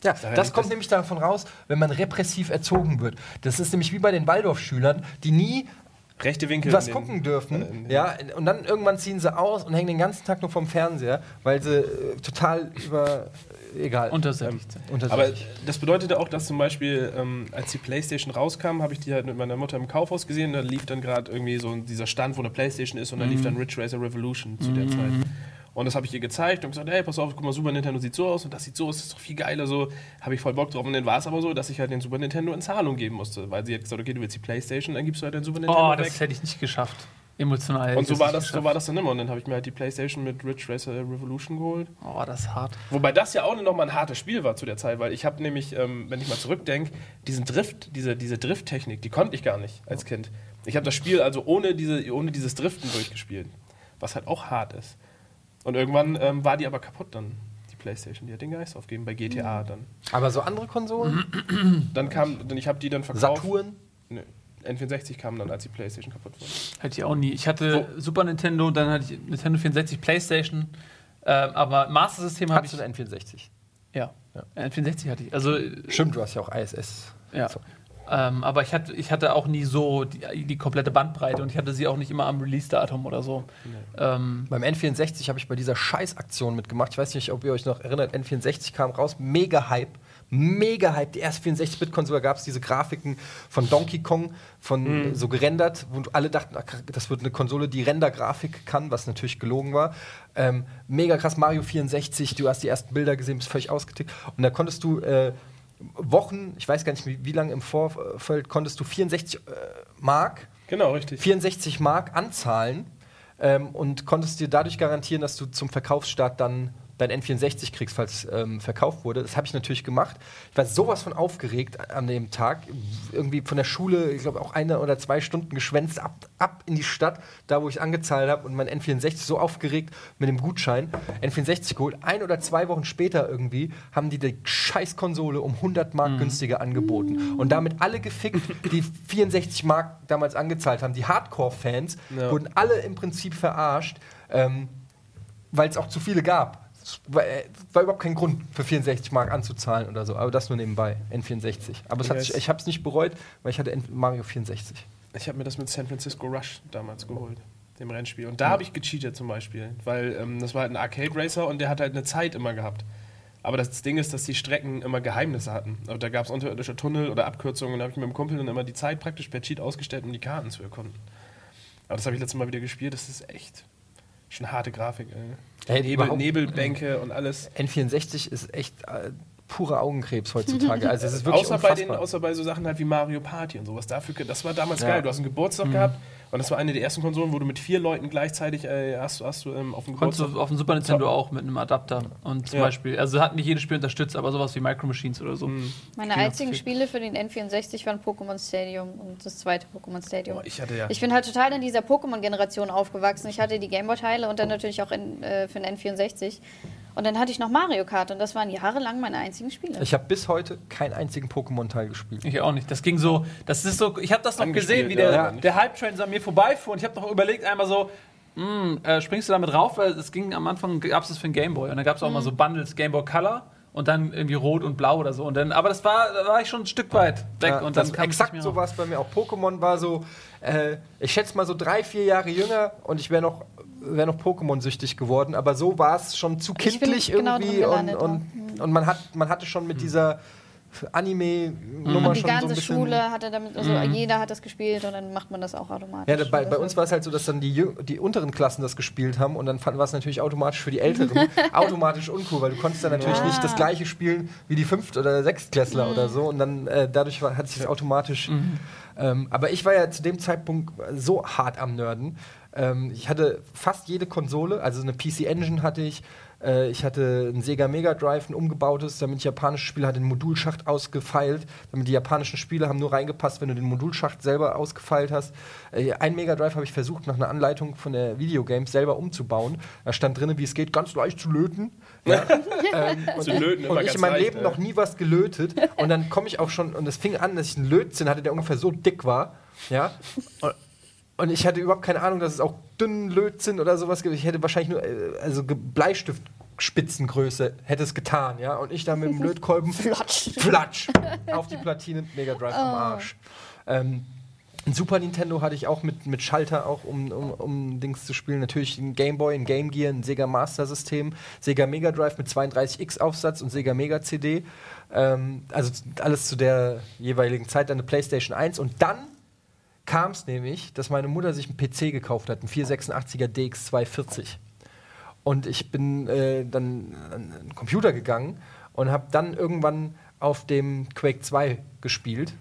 Ja, das nicht, kommt dass- nämlich davon raus, wenn man repressiv erzogen wird. Das ist nämlich wie bei den Waldorfschülern, die nie rechte Winkel. was gucken dürfen. äh, ja, und dann irgendwann ziehen sie aus und hängen den ganzen Tag nur vom Fernseher, weil sie äh, total über. Egal. Untersättigt sind. Untersättigt. Aber das bedeutete auch, dass zum Beispiel, ähm, als die Playstation rauskam, habe ich die halt mit meiner Mutter im Kaufhaus gesehen. Da lief dann gerade irgendwie so dieser Stand, wo eine Playstation ist, und da lief dann Ridge Racer Revolution zu der Zeit. Und das habe ich ihr gezeigt und gesagt, hey, pass auf, guck mal, Super Nintendo sieht so aus und das sieht so aus, das ist doch viel geiler so. Habe ich voll Bock drauf. Und dann war es aber so, dass ich halt den Super Nintendo in Zahlung geben musste, weil sie hat gesagt, okay, du willst die Playstation, dann gibst du halt den Super Nintendo Oh, weg. das hätte ich nicht geschafft. Emotional. Und so war, das, so war das dann immer. Und dann habe ich mir halt die Playstation mit Ridge Racer Revolution geholt. Oh, das ist hart. Wobei das ja auch nochmal ein hartes Spiel war zu der Zeit, weil ich habe nämlich, ähm, wenn ich mal zurückdenke, diesen Drift, diese, diese Drifttechnik, die konnte ich gar nicht als Kind. Ich habe das Spiel also ohne, diese, ohne dieses Driften durchgespielt, was halt auch hart ist. Und irgendwann ähm, war die aber kaputt dann, die Playstation. Die hat den Geist aufgegeben bei GTA dann. Aber so andere Konsolen? Dann kam, dann, ich habe die dann verkauft. Saturn? Nö, N64 kam dann, als die Playstation kaputt war. Hätte ich auch nie. Ich hatte Super Nintendo, dann hatte ich Nintendo 64, Playstation. Ähm, aber Master System habe Hattest ich. du ein N64? Ja. N64 hatte ich. Also, äh, Stimmt, du hast ja auch ISS. ja. So. Ähm, aber ich hatte, ich hatte auch nie so die, die komplette Bandbreite und ich hatte sie auch nicht immer am Release-Datum oder so. Ähm, Beim N64 habe ich bei dieser Scheißaktion mitgemacht. Ich weiß nicht, ob ihr euch noch erinnert. N64 kam raus, mega Hype. Mega Hype. Die erste 64-Bit-Konsole gab es diese Grafiken von Donkey Kong, von so gerendert, wo alle dachten, ach, das wird eine Konsole, die Render-Grafik kann, was natürlich gelogen war. Ähm, mega krass, Mario 64, du hast die ersten Bilder gesehen, bist völlig ausgetickt. Und da konntest du äh, Wochen, ich weiß gar nicht, wie, wie lange im Vorfeld, konntest du 64 äh, Mark Genau, richtig. 64 Mark anzahlen ähm, und konntest dir dadurch garantieren, dass du zum Verkaufsstart dann dein N64 kriegst, falls ähm, verkauft wurde. Das habe ich natürlich gemacht. Ich war sowas von aufgeregt an dem Tag. Irgendwie von der Schule, ich glaube auch eine oder zwei Stunden geschwänzt, ab, ab in die Stadt, da wo ich angezahlt habe und mein N64 so aufgeregt mit dem Gutschein. N64 geholt. Ein oder zwei Wochen später irgendwie haben die die Scheißkonsole um 100 Mark günstiger angeboten. Und damit alle gefickt, die 64 Mark damals angezahlt haben. Die Hardcore-Fans Ja. wurden alle im Prinzip verarscht. Ähm, weil es auch zu viele gab. Es war, äh, war überhaupt kein Grund für 64 Mark anzuzahlen oder so, aber das nur nebenbei, N64. Aber es hat Ja, sich, ich habe es nicht bereut, weil ich hatte N Mario 64. Ich habe mir das mit San Francisco Rush damals geholt, dem Rennspiel. Und da habe ich gecheatet zum Beispiel, weil ähm, das war halt ein Arcade Racer und der hat halt eine Zeit immer gehabt. Aber das Ding ist, dass die Strecken immer Geheimnisse hatten. Also da gab es unterirdische Tunnel oder Abkürzungen und da habe ich mit dem Kumpel dann immer die Zeit praktisch per Cheat ausgestellt, um die Karten zu erkunden. Aber das habe ich letztes Mal wieder gespielt, das ist echt schon harte Grafik. Ey. Hey, Nebel, Nebelbänke und alles. N64 ist echt äh, purer Augenkrebs heutzutage. Also es ist wirklich Außer bei, den, außer bei so Sachen halt wie Mario Party und sowas. Dafür, das war damals Ja. geil. Du hast einen Geburtstag gehabt und das war eine der ersten Konsolen, wo du mit vier Leuten gleichzeitig äh, hast, hast du ähm, auf dem Konntest Geburtstag. du auf dem Super Nintendo auch mit einem Adapter. Und zum Ja. Beispiel, also hat nicht jedes Spiel unterstützt, aber sowas wie Micro Machines oder so. Meine Spiel einzigen Spiele für den N64 waren Pokémon Stadium und das zweite Pokémon Stadium. Boah, ich hatte ja. Ich bin halt total in dieser Pokémon-Generation aufgewachsen. Ich hatte die Gameboy-Teile und dann natürlich auch in, äh, für den N64. Und dann hatte ich noch Mario Kart und das waren jahrelang meine einzigen Spiele. Ich habe bis heute keinen einzigen Pokémon-Teil gespielt. Ich auch nicht. Das ging so, das ist so, ich habe das noch Angespielt, gesehen, wie der, ja. der Hype-Train so an mir vorbeifuhr und ich habe noch überlegt einmal so, hm, äh, springst du damit rauf? Weil es ging am Anfang, gab es das für den Gameboy und dann gab es auch mal so Bundles, Gameboy Color und dann irgendwie rot und blau oder so. Und dann, aber das war, da war ich schon ein Stück weit weg Ja, und dann das kam exakt so war es bei mir auch. Pokémon war so, äh, ich schätze mal so drei, vier Jahre jünger und ich wäre noch, wär noch Pokémon-süchtig geworden. Aber so war es schon zu kindlich genau irgendwie drin und, und, und man, hat, man hatte schon mit dieser Anime-Nummer und die schon so ein ganze bisschen. Schule hatte damit, also jeder hat das gespielt und dann macht man das auch automatisch. Ja, da- bei, bei das uns war es halt so, dass dann die, die unteren Klassen das gespielt haben und dann fand- war es natürlich automatisch für die Älteren *laughs* automatisch uncool, weil du konntest dann natürlich Ah. nicht das gleiche spielen wie die Fünft- oder Sechstklässler oder so und dann äh, dadurch war, hat sich das automatisch. Ähm, aber ich war ja zu dem Zeitpunkt so hart am Nerden. Ähm, ich hatte fast jede Konsole, also eine PC Engine hatte ich. Äh, ich hatte ein Sega Mega Drive, ein umgebautes, damit ich japanische Spiele hatte, den Modulschacht ausgefeilt, damit die japanischen Spiele haben nur reingepasst, wenn du den Modulschacht selber ausgefeilt hast. Äh, ein Mega Drive habe ich versucht, nach einer Anleitung von der Videogames selber umzubauen. Da stand drin, wie es geht, ganz leicht zu löten. Ja. *laughs* ähm, und Zu löten und ich in meinem leicht, Leben ey. noch nie was gelötet. Und dann komme ich auch schon, und es fing an, dass ich einen Lötzinn hatte, der ungefähr so dick war. Ja. Und, und ich hatte überhaupt keine Ahnung, dass es auch dünnen Lötzinn oder sowas gibt. Ich hätte wahrscheinlich nur, äh, also Ge- Bleistiftspitzengröße hätte es getan, ja. Und ich da mit dem *laughs* Lötkolben Flotsch. Flatsch *laughs* auf die Platine Mega Drive am Arsch. Ähm, ein Super Nintendo hatte ich auch mit, mit Schalter auch, um, um, um Dings zu spielen. Natürlich ein Game Boy, ein Game Gear, ein Sega Master System, Sega Mega Drive mit 32X Aufsatz und Sega Mega CD. Ähm, also alles zu der jeweiligen Zeit, dann eine PlayStation 1 und dann kam es nämlich, dass meine Mutter sich einen PC gekauft hat, einen 486er DX240. Und ich bin äh, dann an den Computer gegangen und habe dann irgendwann auf dem Quake 2 gespielt.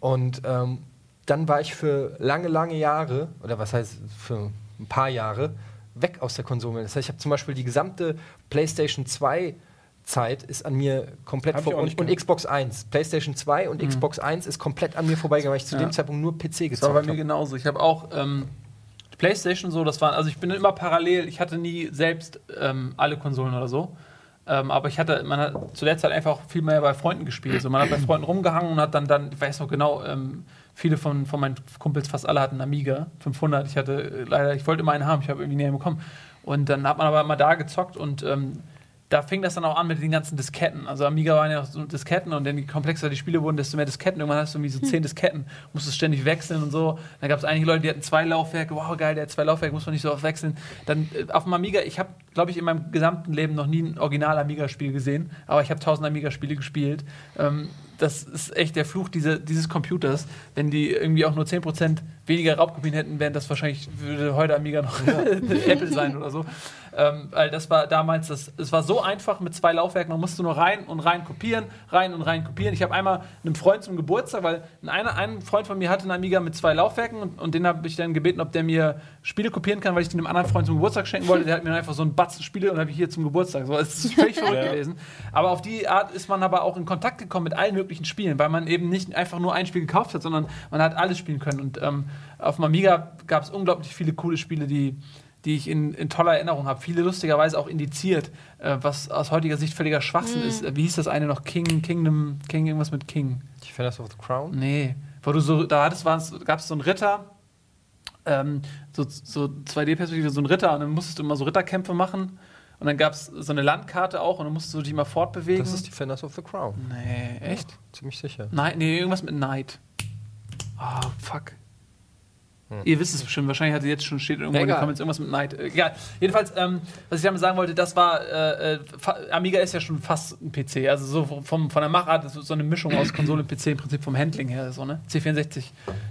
Und ähm, dann war ich für lange, lange Jahre, oder was heißt für ein paar Jahre, weg aus der Konsole. Das heißt, ich habe zum Beispiel die gesamte PlayStation 2 Zeit ist an mir komplett Hab ich vor auch und. Xbox 1. PlayStation 2 und Xbox 1 ist komplett an mir vorbeigegangen, weil ich zu Ja. dem Zeitpunkt nur PC Das war gezockt bei mir habe. genauso. Ich habe auch ähm, PlayStation so, das war, also ich bin immer parallel, ich hatte nie selbst ähm, alle Konsolen oder so. Ähm, aber ich hatte, man hat zu der Zeit einfach viel mehr bei Freunden gespielt. Also man hat bei Freunden rumgehangen und hat dann, dann ich weiß noch genau, ähm, viele von, von meinen Kumpels, fast alle hatten Amiga 500. Ich hatte äh, leider, ich wollte immer einen haben, ich habe irgendwie nie einen bekommen. Und dann hat man aber immer da gezockt und ähm, da fing das dann auch an mit den ganzen Disketten. Also Amiga waren ja noch so Disketten und je komplexer die Spiele wurden, desto mehr Disketten. Irgendwann hast du irgendwie so zehn Disketten, musstest ständig wechseln und so. Dann gab es einige Leute, die hatten zwei Laufwerke. Wow, geil, der hat zwei Laufwerke, muss man nicht so oft wechseln. Dann äh, auf dem Amiga, ich habe, glaube ich, in meinem gesamten Leben noch nie ein original Amiga-Spiel gesehen, aber ich habe tausend Amiga-Spiele gespielt. Ähm, das ist echt der Fluch diese, dieses Computers. Wenn die irgendwie auch nur 10% weniger Raubkopien hätten, wären das wahrscheinlich, würde heute Amiga noch *laughs* Apple sein oder so. Ähm, weil das war damals, das, es war so einfach mit zwei Laufwerken, man musste nur rein und rein kopieren, rein und rein kopieren. Ich habe einmal einem Freund zum Geburtstag, weil ein, ein Freund von mir hatte einen Amiga mit zwei Laufwerken und, und den habe ich dann gebeten, ob der mir Spiele kopieren kann, weil ich den einem anderen Freund zum Geburtstag schenken wollte. Der hat mir einfach so einen Batzen Spiele und habe ich hier zum Geburtstag. So, es ist völlig *laughs* verrückt Ja. gewesen. Aber auf die Art ist man aber auch in Kontakt gekommen mit allen möglichen Spielen, weil man eben nicht einfach nur ein Spiel gekauft hat, sondern man hat alles spielen können. Und ähm, auf dem Amiga gab es unglaublich viele coole Spiele, die, die ich in, in toller Erinnerung habe. Viele lustigerweise auch indiziert, äh, was aus heutiger Sicht völliger Schwachsinn ist. Äh, Wie hieß das eine noch? King, Kingdom, King, irgendwas mit King. Defenders of the Crown. Nee, wo du so, da hattest, gab es so einen Ritter, ähm, so, so 2D-Perspektive, so einen Ritter, und dann musstest du immer so Ritterkämpfe machen. Und dann gab es so eine Landkarte auch, und dann musstest du dich mal fortbewegen. Das ist Defenders of the Crown. nee, echt? Ziemlich sicher. Nein, nee, irgendwas mit Knight. Ah, fuck. Ihr wisst es bestimmt, wahrscheinlich hat sie jetzt schon steht irgendwo in den. Comments irgendwas mit Knight. Äh, Egal. Jedenfalls, ähm, was ich damit sagen wollte, das war, äh, äh, Amiga ist ja schon fast ein PC. Also so vom, von der Machart, das ist so eine Mischung aus Konsole und PC, im Prinzip vom Handling her, so, ne? C64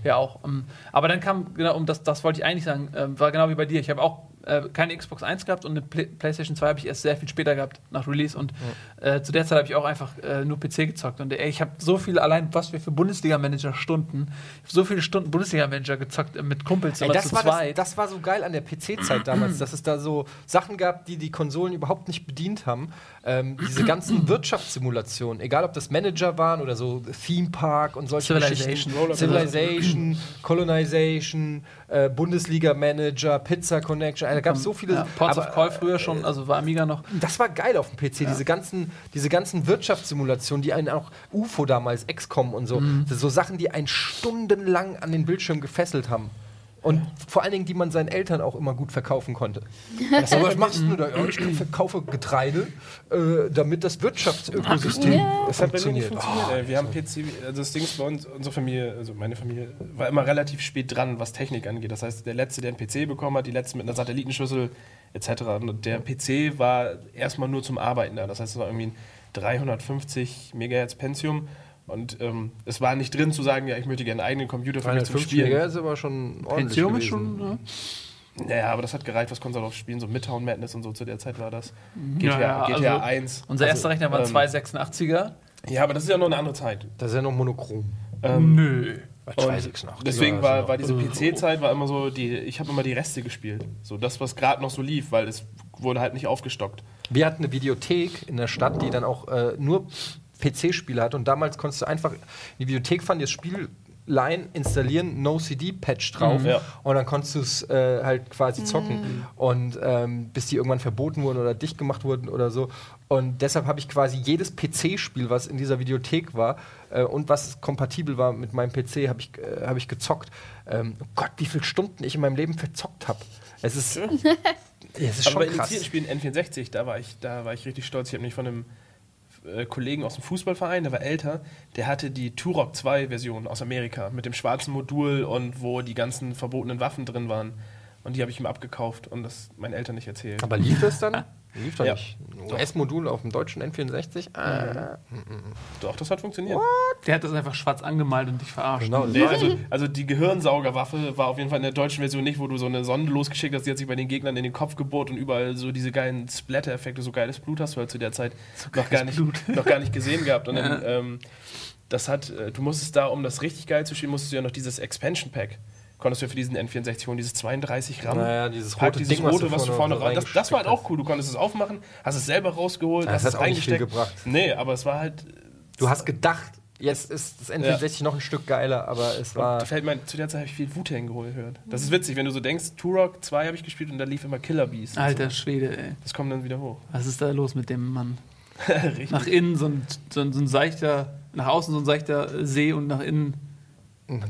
ja auch. Ähm, aber dann kam, genau, um das, das wollte ich eigentlich sagen, ähm, war genau wie bei dir. Ich habe auch äh, keine Xbox 1 gehabt und eine Play PlayStation 2 habe ich erst sehr viel später gehabt, nach Release. Und äh, zu der Zeit habe ich auch einfach äh, nur PC gezockt. Und ey, ich habe so viel, allein was wir für Bundesliga-Manager-Stunden, so viele Stunden Bundesliga-Manager gezockt äh, mit Kumpels, Ey, das, zu war das, zweit. das war so geil an der PC-Zeit *clears throat* damals, dass es da so Sachen gab, die die Konsolen überhaupt nicht bedient haben. Ähm, diese *clears throat* ganzen Wirtschaftssimulationen, egal ob das Manager waren oder so Theme Park und solche Civilization. Civilization, Colonization, äh, Bundesliga-Manager, Pizza Connection, da gab es so viele. ja, Ports aber, of Call früher schon, also war Amiga noch. das war geil auf dem PC, diese, ganzen, diese ganzen Wirtschaftssimulationen, die einen auch UFO damals, XCOM und so, Mhm. so Sachen, die einen stundenlang an den Bildschirm gefesselt haben. Und vor allen Dingen, die man seinen Eltern auch immer gut verkaufen konnte. *laughs* So, was machst du da? Ja, ich verkaufe Getreide, äh, damit das Wirtschaftsökosystem nicht funktioniert. funktioniert. ey. Wir haben PC, also das Ding ist bei uns, unsere Familie, also meine Familie, war immer relativ spät dran, was Technik angeht. Das heißt, der Letzte, der einen PC bekommen hat, die Letzte mit einer Satellitenschüssel etc. Und der PC war erstmal nur zum Arbeiten da. Das heißt, es war irgendwie ein 350 Megahertz Pentium. Und ähm, es war nicht drin zu sagen, ja, ich möchte gerne einen eigenen Computer für mich zum 350 Spielen. Ist aber schon ordentlich Pentium ist gewesen. schon. Ja. Naja, aber das hat gereicht, was konntest du drauf spielen? So Midtown Madness und so zu der Zeit war das. Ja, GTA, ja, GTA also 1. Unser erster Rechner war ein ähm, 286er. Ja, aber das ist ja noch eine andere Zeit. Das ist ja noch monochrom. Ähm, Nö. Bei Und 286. deswegen Ja, war, also- war diese PC-Zeit war immer so, die, ich habe immer die Reste gespielt. So das, was gerade noch so lief, weil es wurde halt nicht aufgestockt. Wir hatten eine Videothek in der Stadt, die dann auch äh, nur PC-Spiele hatte. Und damals konntest du einfach in die Videothek fahren, dir das Spiel leihen, installieren, No-CD-Patch drauf. Mhm. Ja. Und dann konntest du es äh, halt quasi zocken. Und ähm, bis die irgendwann verboten wurden oder dicht gemacht wurden oder so. Und deshalb habe ich quasi jedes PC-Spiel, was in dieser Videothek war äh, und was kompatibel war mit meinem PC, habe ich, äh, hab ich gezockt. Ähm, oh Gott, wie viele Stunden ich in meinem Leben verzockt habe. Es ist, *laughs* es ist Aber schon bei krass. indizierten Spielen N64, da war ich, da war ich richtig stolz. Ich habe mich von einem äh, Kollegen aus dem Fußballverein, der war älter, der hatte die Turok 2 Version aus Amerika mit dem schwarzen Modul und wo die ganzen verbotenen Waffen drin waren. Und die habe ich ihm abgekauft und das meinen Eltern nicht erzählt. Aber lief das dann? *laughs* Lief doch Ja. nicht. Ein US-Modul auf dem deutschen N64? Ah. Doch, das hat funktioniert. Der hat das einfach schwarz angemalt und dich verarscht. Genau. Nee, also, also die Gehirnsaugerwaffe war auf jeden Fall in der deutschen Version nicht, wo du so eine Sonde losgeschickt hast, die hat sich bei den Gegnern in den Kopf gebohrt und überall so diese geilen Splatter-Effekte, so geiles Blut hast du halt zu der Zeit noch, gar nicht, noch gar nicht gesehen gehabt. Und dann, ähm, das hat, äh, du musstest da, um das richtig geil zu spielen, musstest du ja noch dieses Expansion Pack. Konntest du ja für diesen N64 holen, dieses 32 Gramm. Naja, dieses rote dieses Ding, was rote, du was du vorne vorne raus. Das, das war halt auch cool. Du konntest es aufmachen, hast es selber rausgeholt, Das hast hat es auch nicht viel eingesteckt. gebracht. Nee, aber es war halt. Du hast gedacht, jetzt ist das N64 noch ein Stück geiler, aber es war. Da fällt mir, zu der Zeit habe ich viel Wu-Tang gehört. Das ist witzig, wenn du so denkst, Turok 2 habe ich gespielt und da lief immer Killer Beast. Alter Schwede, ey. Das kommt dann wieder hoch. Was ist da los mit dem Mann? *laughs* Richtig. Nach innen so ein, so ein, so ein seichter, nach außen so ein seichter See und nach innen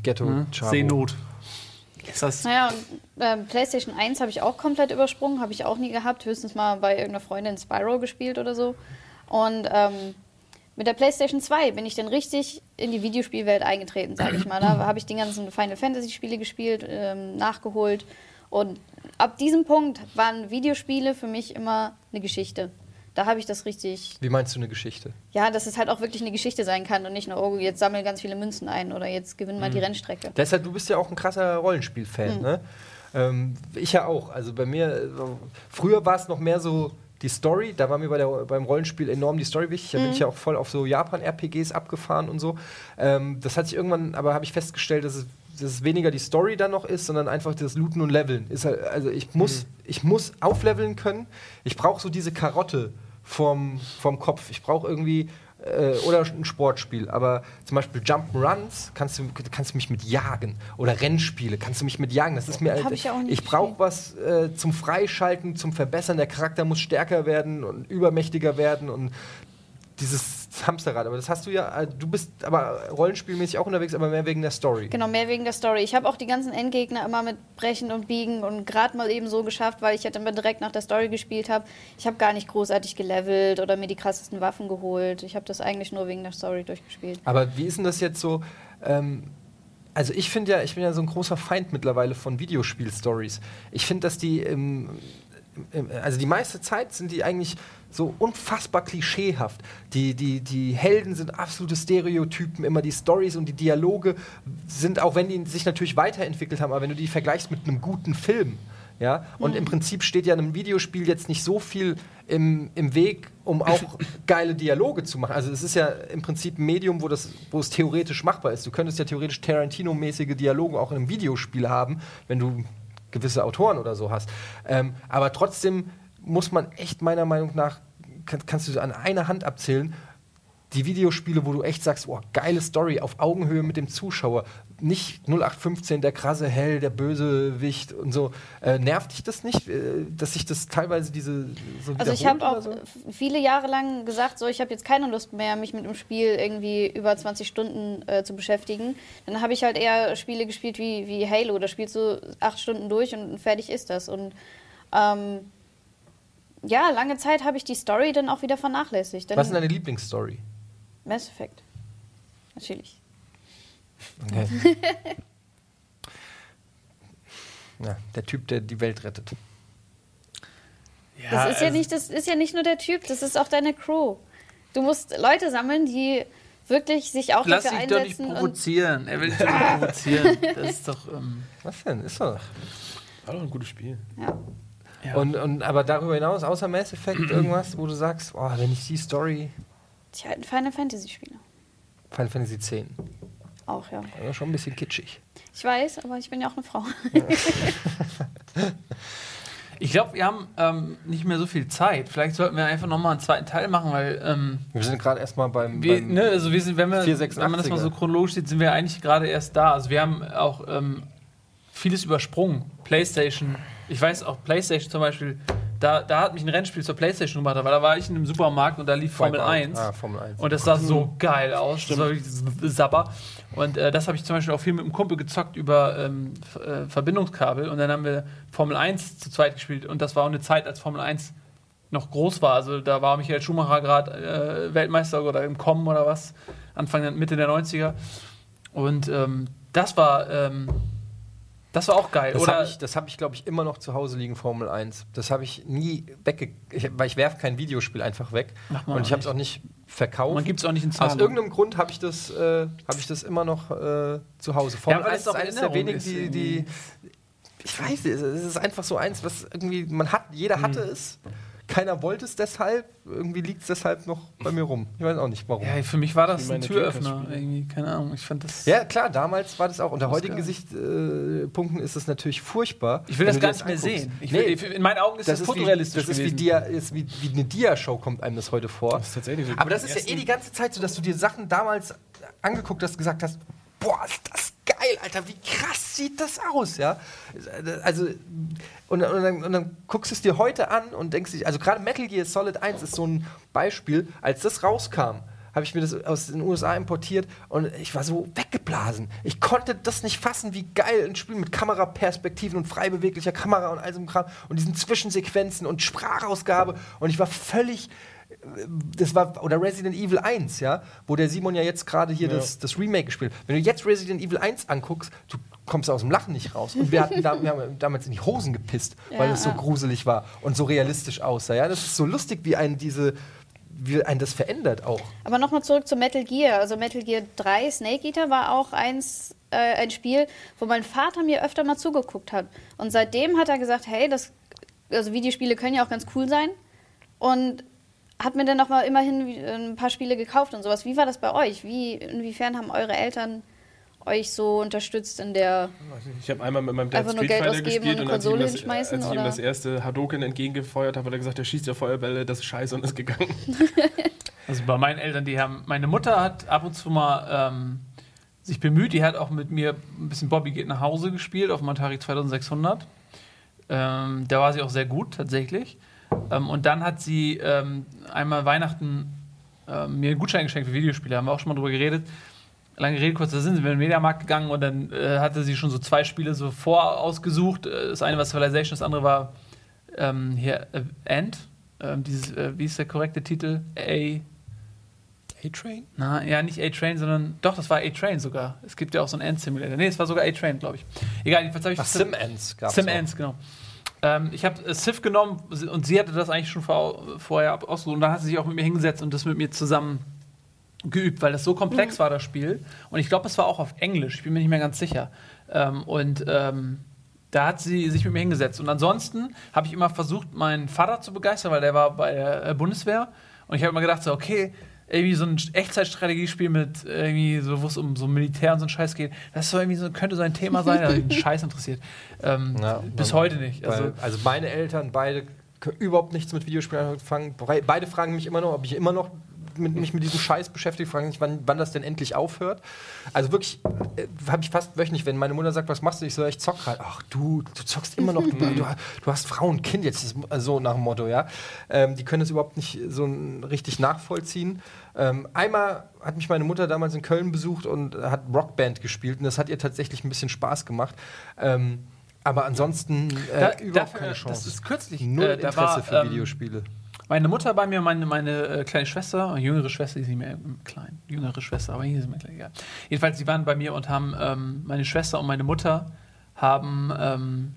Ghetto ne? Seenot. Ist das Naja, ähm, PlayStation 1 habe ich auch komplett übersprungen, habe ich auch nie gehabt. Höchstens mal bei irgendeiner Freundin Spyro gespielt oder so. Und ähm, mit der PlayStation 2 bin ich dann richtig in die Videospielwelt eingetreten, sage ich mal. Da habe ich die ganzen Final Fantasy Spiele gespielt, ähm, nachgeholt. Und ab diesem Punkt waren Videospiele für mich immer eine Geschichte. Da habe ich das richtig Wie meinst du eine Geschichte? ja, dass es halt auch wirklich eine Geschichte sein kann und nicht nur, oh, jetzt sammel ganz viele Münzen ein oder jetzt gewinn mal die Rennstrecke. Deshalb, du bist ja auch ein krasser Rollenspiel-Fan, ne? Ähm, ich ja auch. Also bei mir, äh, früher war es noch mehr so die Story, da war mir bei der, beim Rollenspiel enorm die Story wichtig. Da bin ich ja auch voll auf so Japan-RPGs abgefahren und so. Ähm, das hat sich irgendwann, aber habe ich festgestellt, dass es, dass es weniger die Story dann noch ist, sondern einfach das Looten und Leveln. Halt, also ich muss, ich muss aufleveln können. Ich brauche so diese Karotte vom, vom Kopf. Ich brauche irgendwie äh, oder ein Sportspiel, aber zum Beispiel Jump'n'Runs kannst du, kannst du mich mit jagen oder Rennspiele kannst du mich mit jagen. Das ist mir Hab ich auch nie ich brauche was äh, zum Freischalten, zum Verbessern. Der Charakter muss stärker werden und übermächtiger werden und dieses Hamsterrad. Aber das hast du ja. äh, Du bist aber rollenspielmäßig auch unterwegs, aber mehr wegen der Story. Genau, mehr wegen der Story. Ich habe auch die ganzen Endgegner immer mit Brechen und Biegen und gerade mal eben so geschafft, weil ich halt immer direkt nach der Story gespielt habe. Ich habe gar nicht großartig gelevelt oder mir die krassesten Waffen geholt. Ich habe das eigentlich nur wegen der Story durchgespielt. Aber wie ist denn das jetzt so? Ähm, also ich finde ja, ich bin ja so ein großer Feind mittlerweile von Videospiel-Stories. Ich finde, dass die, im, also die meiste Zeit sind die eigentlich so unfassbar klischeehaft. Die, die, die Helden sind absolute Stereotypen, immer die Stories und die Dialoge sind, auch wenn die sich natürlich weiterentwickelt haben, aber wenn du die vergleichst mit einem guten Film, ja, und im Prinzip steht ja einem Videospiel jetzt nicht so viel im, im Weg, um auch *laughs* geile Dialoge zu machen. Also es ist ja im Prinzip ein Medium, wo, das, wo es theoretisch machbar ist. Du könntest ja theoretisch Tarantino-mäßige Dialoge auch in einem Videospiel haben, wenn du gewisse Autoren oder so hast. Ähm, aber trotzdem muss man echt meiner Meinung nach, kann, kannst du so an einer Hand abzählen, die Videospiele, wo du echt sagst, oh, geile Story, auf Augenhöhe mit dem Zuschauer. Nicht 0815, der krasse Hell, der Bösewicht und so. Äh, nervt dich das nicht, äh, dass sich das teilweise diese so Also ich habe auch so? viele Jahre lang gesagt, so ich habe jetzt keine Lust mehr, mich mit dem Spiel irgendwie über 20 Stunden äh, zu beschäftigen. Dann habe ich halt eher Spiele gespielt wie, wie Halo. Da spielst du acht Stunden durch und fertig ist das. Und ähm, ja, lange Zeit habe ich die Story dann auch wieder vernachlässigt. Dann Was ist deine Lieblingsstory? Mass Effect. Natürlich. Okay. *laughs* ja, der Typ, der die Welt rettet. Das ist ja also- nicht, das ist ja nicht nur der Typ, das ist auch deine Crew. Du musst Leute sammeln, die wirklich sich auch Lass dafür dich doch nicht einsetzen. provozieren. Er will dich doch nicht *laughs* provozieren. Das ist doch. Ähm, Was denn? Ist doch. War doch ein gutes Spiel. ja. Ja. Und, und, aber darüber hinaus, außer Mass Effect, *clears throat* irgendwas, wo du sagst, oh, wenn ich die Story. Die alten Final Fantasy Spiele. Final Fantasy X. Auch, ja. Ja, schon ein bisschen kitschig. Ich weiß, aber ich bin ja auch eine Frau. *laughs* Ich glaube, wir haben ähm, nicht mehr so viel Zeit. Vielleicht sollten wir einfach nochmal einen zweiten Teil machen, weil ähm, Wir sind gerade erstmal beim. wir, beim ne, also wir sind, wenn, wir, 486er. wenn man das mal so chronologisch sieht, sind wir eigentlich gerade erst da. Also wir haben auch ähm, vieles übersprungen. PlayStation, ich weiß auch, PlayStation zum Beispiel, da, da hat mich ein Rennspiel zur PlayStation gemacht, weil da war ich in einem Supermarkt und da lief Formel Wipeout. 1. Ah, Formel 1. Und das sah so geil aus. Das war wirklich Sabber. Und äh, das habe ich zum Beispiel auch viel mit einem Kumpel gezockt über ähm, äh, Verbindungskabel. Und dann haben wir Formel 1 zu zweit gespielt. Und das war auch eine Zeit, als Formel 1 noch groß war. Also da war Michael Schumacher gerade äh, Weltmeister oder im Kommen oder was. Anfang, Mitte der 90er. Und ähm, das war. Ähm, das war auch geil. Das oder habe ich, das hab ich glaube ich, immer noch zu Hause liegen, Formel 1. Das habe ich nie wegge... Ich, weil ich werfe kein Videospiel einfach weg. Man Und ich habe es auch nicht verkauft. man gibt es auch nicht in Aus Zahlen. irgendeinem Grund habe ich, das, äh, hab ich das immer noch äh, zu Hause. Formel weil 1 es auch ist eines der wenigen, ist die, die. Ich weiß nicht, es ist einfach so eins, was irgendwie. Man hat, jeder hatte es. Keiner wollte es deshalb. Irgendwie liegt es deshalb noch bei mir rum. Ich weiß auch nicht warum. ja, für mich war das ein Türöffner. Irgendwie, keine Ahnung. Ich fand das. Ja, klar, damals war das auch. Unter heutigen. Gesichtspunkten ist das natürlich furchtbar. Ich will das gar nicht mehr anguckst. sehen. Ich nee, will, in meinen Augen ist das, das, fotorealistisch das ist wie. Dia, ist wie, wie eine Dia-Show, kommt einem das heute vor. Das ist tatsächlich so. Aber das ist ja eh die ganze Zeit so, dass du dir Sachen damals angeguckt hast, gesagt hast, boah, ist das geil, Alter, wie krass sieht das aus, ja? Also, und, und, dann, und dann guckst du es dir heute an und denkst dich, also gerade Metal Gear Solid 1 ist so ein Beispiel, als das rauskam, habe ich mir das aus den USA importiert und ich war so weggeblasen. Ich konnte das nicht fassen, wie geil ein Spiel mit Kameraperspektiven und frei beweglicher Kamera und all so einem Kram und diesen Zwischensequenzen und Sprachausgabe und ich war völlig das war, oder Resident Evil 1, ja, wo der Simon ja jetzt gerade hier Ja. das, das Remake gespielt hat. Wenn du jetzt Resident Evil 1 anguckst, du kommst aus dem Lachen nicht raus. Und wir hatten da, wir haben damals in die Hosen gepisst, weil Ja, es so ja. gruselig war und so realistisch aussah. Ja, das ist so lustig, wie einen diese, wie einen das verändert auch. Aber nochmal zurück zu Metal Gear. Also Metal Gear 3, Snake Eater war auch eins, äh, ein Spiel, wo mein Vater mir öfter mal zugeguckt hat. Und seitdem hat er gesagt, hey, das, also Videospiele können ja auch ganz cool sein. Und hat mir dann noch mal immerhin wie- ein paar Spiele gekauft und sowas. Wie war das bei euch? Wie, inwiefern haben eure Eltern euch so unterstützt in der... Ich habe einmal mit meinem Dad Einfach nur Street Geld Fighter ausgeben gespielt und und eine als ich, ihm Konsole das, als ich ihm das erste Hadoken entgegengefeuert habe, hat er gesagt, der schießt ja Feuerbälle, das ist scheiße und ist gegangen. *laughs* Also bei meinen Eltern, die haben, meine Mutter hat ab und zu mal ähm, sich bemüht, die hat auch mit mir ein bisschen Bobby geht nach Hause gespielt auf dem Atari 2600. Ähm, da war sie auch sehr gut, tatsächlich. Ähm, und dann hat sie ähm, einmal Weihnachten ähm, mir einen Gutschein geschenkt für Videospiele, haben wir auch schon mal drüber geredet. Lange Rede, kurzer Sinn, sind wir in den Mediamarkt gegangen und dann äh, hatte sie schon so zwei Spiele so vorausgesucht. Äh, Das eine war Civilization, das andere war ähm, hier äh, Ant. Ähm, dieses, äh, wie ist der korrekte Titel? A. A-Train? Na, ja, nicht A-Train, sondern doch, das war A-Train sogar. Es gibt ja auch so einen Ant-Simulator. Nee, es war sogar A-Train, glaube ich. Egal, jedenfalls habe ich Sim-Ends gab's Sim auch. Ants, genau. Ähm, ich habe äh, Sif genommen und sie hatte das eigentlich schon vor, vorher ausgesucht. Und dann hat sie sich auch mit mir hingesetzt und das mit mir zusammen geübt, weil das so komplex war, das Spiel. Und ich glaube, es war auch auf Englisch. Ich bin mir nicht mehr ganz sicher. Ähm, und ähm, da hat sie sich mit mir hingesetzt. Und ansonsten habe ich immer versucht, meinen Vater zu begeistern, weil der war bei der äh, Bundeswehr. Und ich habe immer gedacht, so, okay, irgendwie so ein Echtzeitstrategiespiel mit irgendwie so, wo es um so Militär und so ein Scheiß geht, das ist so irgendwie so, könnte so ein Thema sein, das mich einen Scheiß interessiert. Ähm, Ja, bis man- heute nicht. Also, Also, also meine Eltern, beide überhaupt nichts mit Videospielen angefangen. Bre- Beide fragen mich immer noch, ob ich immer noch mit, mich mit diesem Scheiß beschäftige, fragen mich, wann, wann das denn endlich aufhört. Also wirklich, äh, habe ich fast wöchentlich, wenn meine Mutter sagt, was machst du? Ich so, ich zock halt. Ach du, du zockst immer noch, du, du, du hast Frau und Kind jetzt, so nach dem Motto, ja. Ähm, die können das überhaupt nicht so richtig nachvollziehen. Ähm, einmal hat mich meine Mutter damals in Köln besucht und hat Rockband gespielt und das hat ihr tatsächlich ein bisschen Spaß gemacht. Ähm, aber ansonsten äh, Da- überhaupt dafür- keine Chance. das ist kürzlich, Null äh, Interesse war, für ähm, Videospiele. Meine Mutter bei mir, meine, meine äh, kleine Schwester, jüngere Schwester, die ist nicht mehr ähm, klein, jüngere Schwester, aber hier ist mir klein, egal. Jedenfalls, die waren bei mir und haben, ähm, meine Schwester und meine Mutter haben ähm,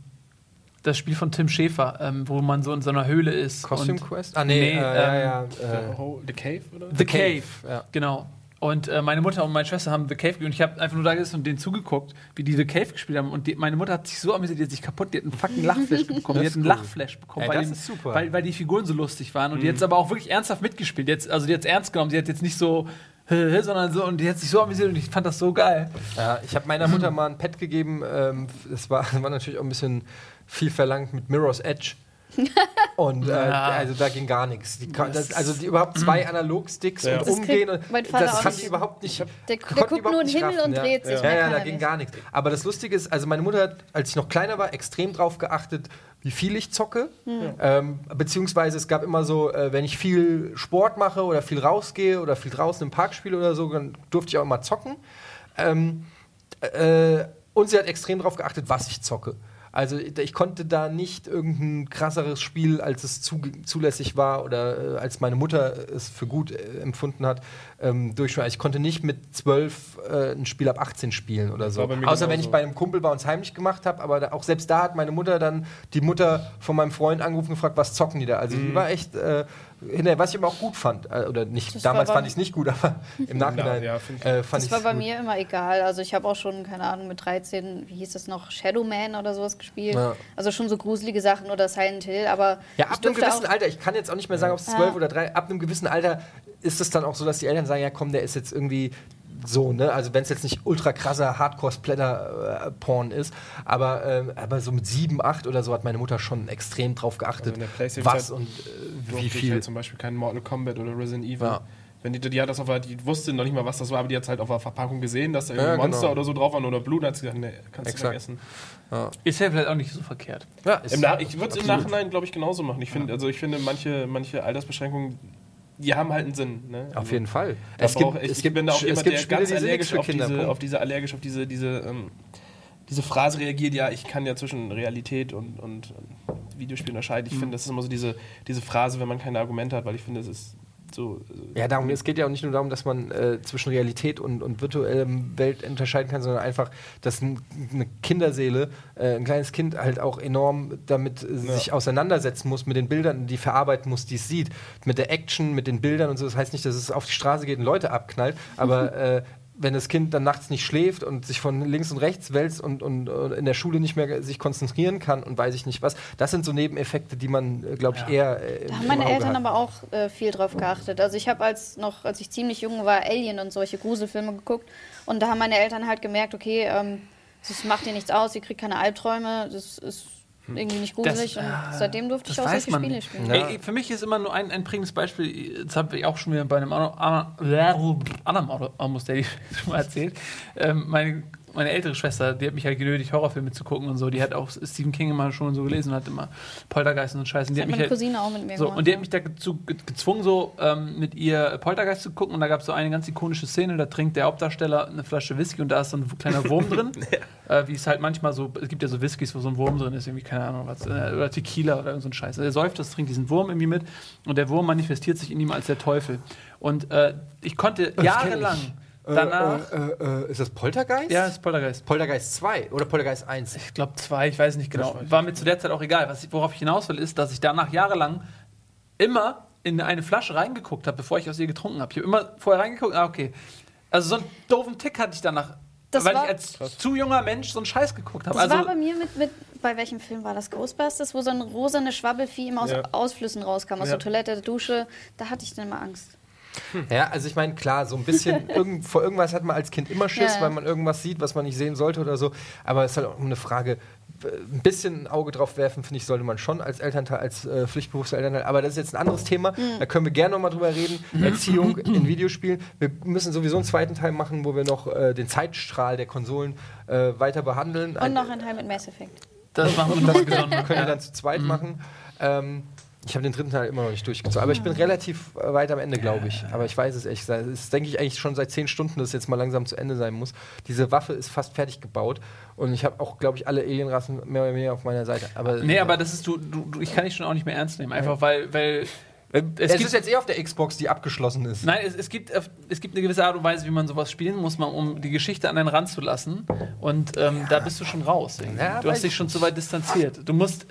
das Spiel von Tim Schäfer, ähm, wo man so in so einer Höhle ist. Costume und Quest? Ah, nee, Nee, äh, ja, ähm, ja. Äh, The Cave, oder? The Cave. ja. Genau. Und äh, meine Mutter und meine Schwester haben The Cave gespielt und ich habe einfach nur da gesessen und denen zugeguckt, wie die The Cave gespielt haben. Und die, meine Mutter hat sich so amüsiert, die hat sich kaputt, die hat einen fucking *laughs* Lachflash bekommen. Das die hat einen cool. Lachflash bekommen, Ey, weil, das die, ist super. Weil, weil die Figuren so lustig waren. Und die hat es aber auch wirklich ernsthaft mitgespielt. Jetzt, also die hat es ernst genommen, sie hat jetzt nicht so, *laughs* sondern so, und die hat sich so amüsiert und ich fand das so geil. Ja, ich habe meiner Mutter mal ein Pad gegeben. Ähm, das war, *laughs* war natürlich auch ein bisschen viel verlangt mit Mirror's Edge. *laughs* Und äh, Ja. also da ging gar nichts. Die, kann- Das- also die überhaupt zwei Analogsticks Ja. und Das umgehen. kriegt Und mein Vater das auch kann nicht. die überhaupt nicht. Der, der guckt nur in den Himmel und ja. dreht sich. Ja, mehr ja, kann da ging nicht. gar nichts. Aber das Lustige ist, also meine Mutter hat, als ich noch kleiner war, extrem drauf geachtet, wie viel ich zocke. Ähm, beziehungsweise es gab immer so, äh, wenn ich viel Sport mache oder viel rausgehe oder viel draußen im Park spiele oder so, dann durfte ich auch immer zocken. Ähm, äh, und sie hat extrem darauf geachtet, was ich zocke. Also ich konnte da nicht irgendein krasseres Spiel, als es zu, zulässig war oder äh, als meine Mutter es für gut äh, empfunden hat, ähm. Also ich konnte nicht mit zwölf äh, ein Spiel ab 18 spielen oder so. Außer wenn genauso. ich bei einem Kumpel bei uns heimlich gemacht habe, aber da, auch selbst da hat meine Mutter dann die Mutter von meinem Freund angerufen und gefragt, was zocken die da? Also Mhm. die war echt äh, hinterher, was ich aber auch gut fand. Äh, oder nicht, Das damals fand ich es nicht gut, aber *laughs* im Nachhinein ja, ich- äh, fand Das ich war bei mir immer egal. Also ich habe auch schon, keine Ahnung, mit 13, wie hieß das noch, Shadow Man oder sowas gespielt. Ja. Also schon so gruselige Sachen oder Silent Hill, aber Ja, ab einem gewissen Alter, ich kann jetzt auch nicht mehr sagen, ob es Ja. zwölf oder drei, ab einem gewissen Alter ist es dann auch so, dass die Eltern sagen, ja komm, der ist jetzt irgendwie so, ne? Also wenn es jetzt nicht ultra krasser Hardcore-Splatter-Porn ist, aber, ähm, aber so mit sieben, acht oder so hat meine Mutter schon extrem drauf geachtet, Also in der PlayStation was Zeit und äh, wie viel. Halt zum Beispiel keinen Mortal Kombat oder Resident Evil. Ja. Wenn die, die hat das auf der, die wusste noch nicht mal, was das war, aber die hat es halt auf der Verpackung gesehen, dass da irgendwie Ja, Monster genau. oder so drauf waren oder Blut, hat sie gesagt, nee, kannst Exakt. du vergessen. Ist ja vielleicht auch nicht so verkehrt. Ja, ist Im Nach ich würde es im. Nachhinein, glaube ich, genauso machen. Ich finde, also ich finde, manche, manche Altersbeschränkungen die haben halt einen Sinn. Ne? Auf jeden Fall. Es gibt, ich, es ich bin da auch jemand, der Spiele, ganz die allergisch auf Kinder. diese, auf diese, allergisch auf diese, diese, ähm, diese Phrase reagiert, ja, ich kann ja zwischen Realität und, und, Videospiel unterscheiden. Ich Mhm. finde, das ist immer so diese, diese Phrase, wenn man keine Argumente hat, weil ich finde, es ist so. Ja, darum, es geht ja auch nicht nur darum, dass man äh, zwischen Realität und, und virtuellem Welt unterscheiden kann, sondern einfach, dass ein, eine Kinderseele, äh, ein kleines Kind halt auch enorm damit äh, sich auseinandersetzen muss mit den Bildern, die verarbeiten muss, die es sieht. Mit der Action, mit den Bildern und so. Das heißt nicht, dass es auf die Straße geht und Leute abknallt, aber *laughs* äh, wenn das Kind dann nachts nicht schläft und sich von links und rechts wälzt und, und, äh, in der Schule nicht mehr sich konzentrieren kann und weiß ich nicht was, das sind so Nebeneffekte, die man, glaube ich, eher äh, im, Da haben meine Auge Eltern hat. aber auch äh, viel drauf geachtet. Also ich habe als noch, als ich ziemlich jung war, Alien und solche Gruselfilme geguckt und da haben meine Eltern halt gemerkt, okay, ähm, das macht ihr nichts aus, ihr kriegt keine Albträume, das ist irgendwie nicht gruselig Das- und ah, seitdem durfte ich auch weiß solche man Spiele nicht. spielen. Ja. Ey, für mich ist immer nur ein, ein prägendes Beispiel, das habe ich auch schon wieder bei einem anderen anderen Almost Daddy schon mal erzählt. Ähm, meine, meine ältere Schwester, die hat mich halt genötigt, Horrorfilme zu gucken und so. Die hat auch Stephen King immer schon so gelesen und hat immer Poltergeist und Scheiß. Und die Das hat meine halt, Cousine auch mit mir so, gemacht. und die ja. hat mich dazu ge- gezwungen, so ähm, mit ihr Poltergeist zu gucken. Und da gab es so eine ganz ikonische Szene, da trinkt der Hauptdarsteller eine Flasche Whisky und da ist so ein kleiner Wurm *laughs* drin. äh, wie es halt manchmal so, es gibt ja so Whiskys, wo so ein Wurm drin ist, irgendwie, keine Ahnung was, äh, oder Tequila oder irgend so ein Scheiß. Er säuft das, trinkt diesen Wurm irgendwie mit und der Wurm manifestiert sich in ihm als der Teufel. Und äh, ich konnte kenn jahrelang ich. Danach. Äh, äh, äh, ist das Poltergeist? ja, das ist Poltergeist. Poltergeist 2 oder Poltergeist 1? Ich glaube zwei, ich weiß nicht genau. War mir zu der Zeit auch egal. Was ich, worauf ich hinaus will, ist, dass ich danach jahrelang immer in eine Flasche reingeguckt habe, bevor ich aus ihr getrunken habe. Ich habe immer vorher reingeguckt, ah, okay. Also so einen doofen Tick hatte ich danach, Das weil war- ich als zu junger Mensch so einen Scheiß geguckt habe. Das Also, war bei mir mit, mit, bei welchem Film war das? Ghostbusters, wo so ein rosane Schwabbelvieh immer aus Ja. Ausflüssen rauskam, aus Ja. der Toilette, der Dusche. Da hatte ich dann immer Angst. Ja, also ich meine, klar, so ein bisschen, *laughs* irgend, vor irgendwas hat man als Kind immer Schiss, Ja, weil man irgendwas sieht, was man nicht sehen sollte oder so. Aber es ist halt auch eine Frage, ein bisschen ein Auge drauf werfen, finde ich, sollte man schon als Elternteil, als äh, Elternteil. Aber das ist jetzt ein anderes Thema. Mhm. Da können wir gerne nochmal drüber reden. *laughs* Erziehung in Videospielen. Wir müssen sowieso einen zweiten Teil machen, wo wir noch äh, den Zeitstrahl der Konsolen äh, weiter behandeln. Und noch ein Teil mit Mass Effect. das machen wir gesondert. können wir dann zu zweit machen. Ähm, ich habe den dritten Teil immer noch nicht durchgezogen. Aber ich bin relativ äh, weit am Ende, glaube ich. Aber ich weiß es echt. Es ist, denke ich, eigentlich schon seit zehn Stunden, dass es jetzt mal langsam zu Ende sein muss. Diese Waffe ist fast fertig gebaut. Und ich habe auch, glaube ich, alle Alienrassen mehr oder weniger auf meiner Seite. Aber, Nee, aber das ist, du, du, ich kann dich schon auch nicht mehr ernst nehmen. Einfach weil, weil es, es gibt- ist jetzt eh auf der Xbox, die abgeschlossen ist. Nein, es, es, gibt, es gibt eine gewisse Art und Weise, wie man sowas spielen muss, man, um die Geschichte an einen ranzulassen. Und ähm, da bist du schon raus. Ja, du hast dich ich schon zu weit distanziert. Du musst.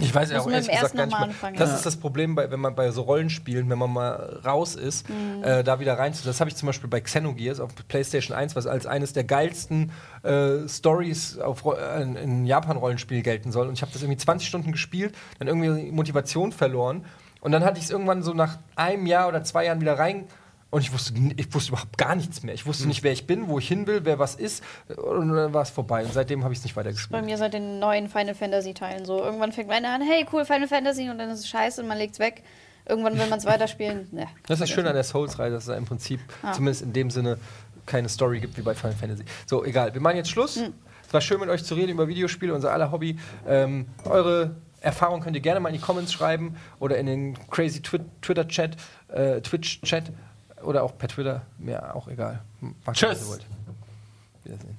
Ich weiß ja auch ehrlich gesagt gar nicht mehr. anfangen, Das ja. ist das Problem, bei, wenn man bei so Rollenspielen, wenn man mal raus ist, Mhm. äh, da wieder rein zu. Das habe ich zum Beispiel bei Xenogears auf PlayStation 1, was als eines der geilsten äh, Stories auf, äh, in, Japan-Rollenspiel gelten soll. Und ich habe das irgendwie 20 Stunden gespielt, dann irgendwie Motivation verloren. Und dann hatte ich es irgendwann so nach einem Jahr oder zwei Jahren wieder rein. Und ich wusste, ich wusste überhaupt gar nichts mehr. Ich wusste nicht, wer ich bin, wo ich hin will, wer was ist. Und dann war es vorbei. Und seitdem habe ich es nicht weiter Bei mir seit den neuen Final Fantasy Teilen so. Irgendwann fängt man an, hey, cool, Final Fantasy, und dann ist es scheiße und man legt es weg. Irgendwann will man es weiterspielen. *laughs* Ne, Das ist schön an der Souls-Reihe, dass es im Prinzip Ah. zumindest in dem Sinne keine Story gibt wie bei Final Fantasy. So, egal. Wir machen jetzt Schluss. Hm. Es war schön mit euch zu reden über Videospiele, unser aller Hobby. Ähm, eure Erfahrung könnt ihr gerne mal in die Comments schreiben oder in den crazy Twi Twitter-Chat, äh, Twitch-Chat oder auch per Twitter. Mir auch egal. Macht, was ihr Tschüss. wollt. Wiedersehen.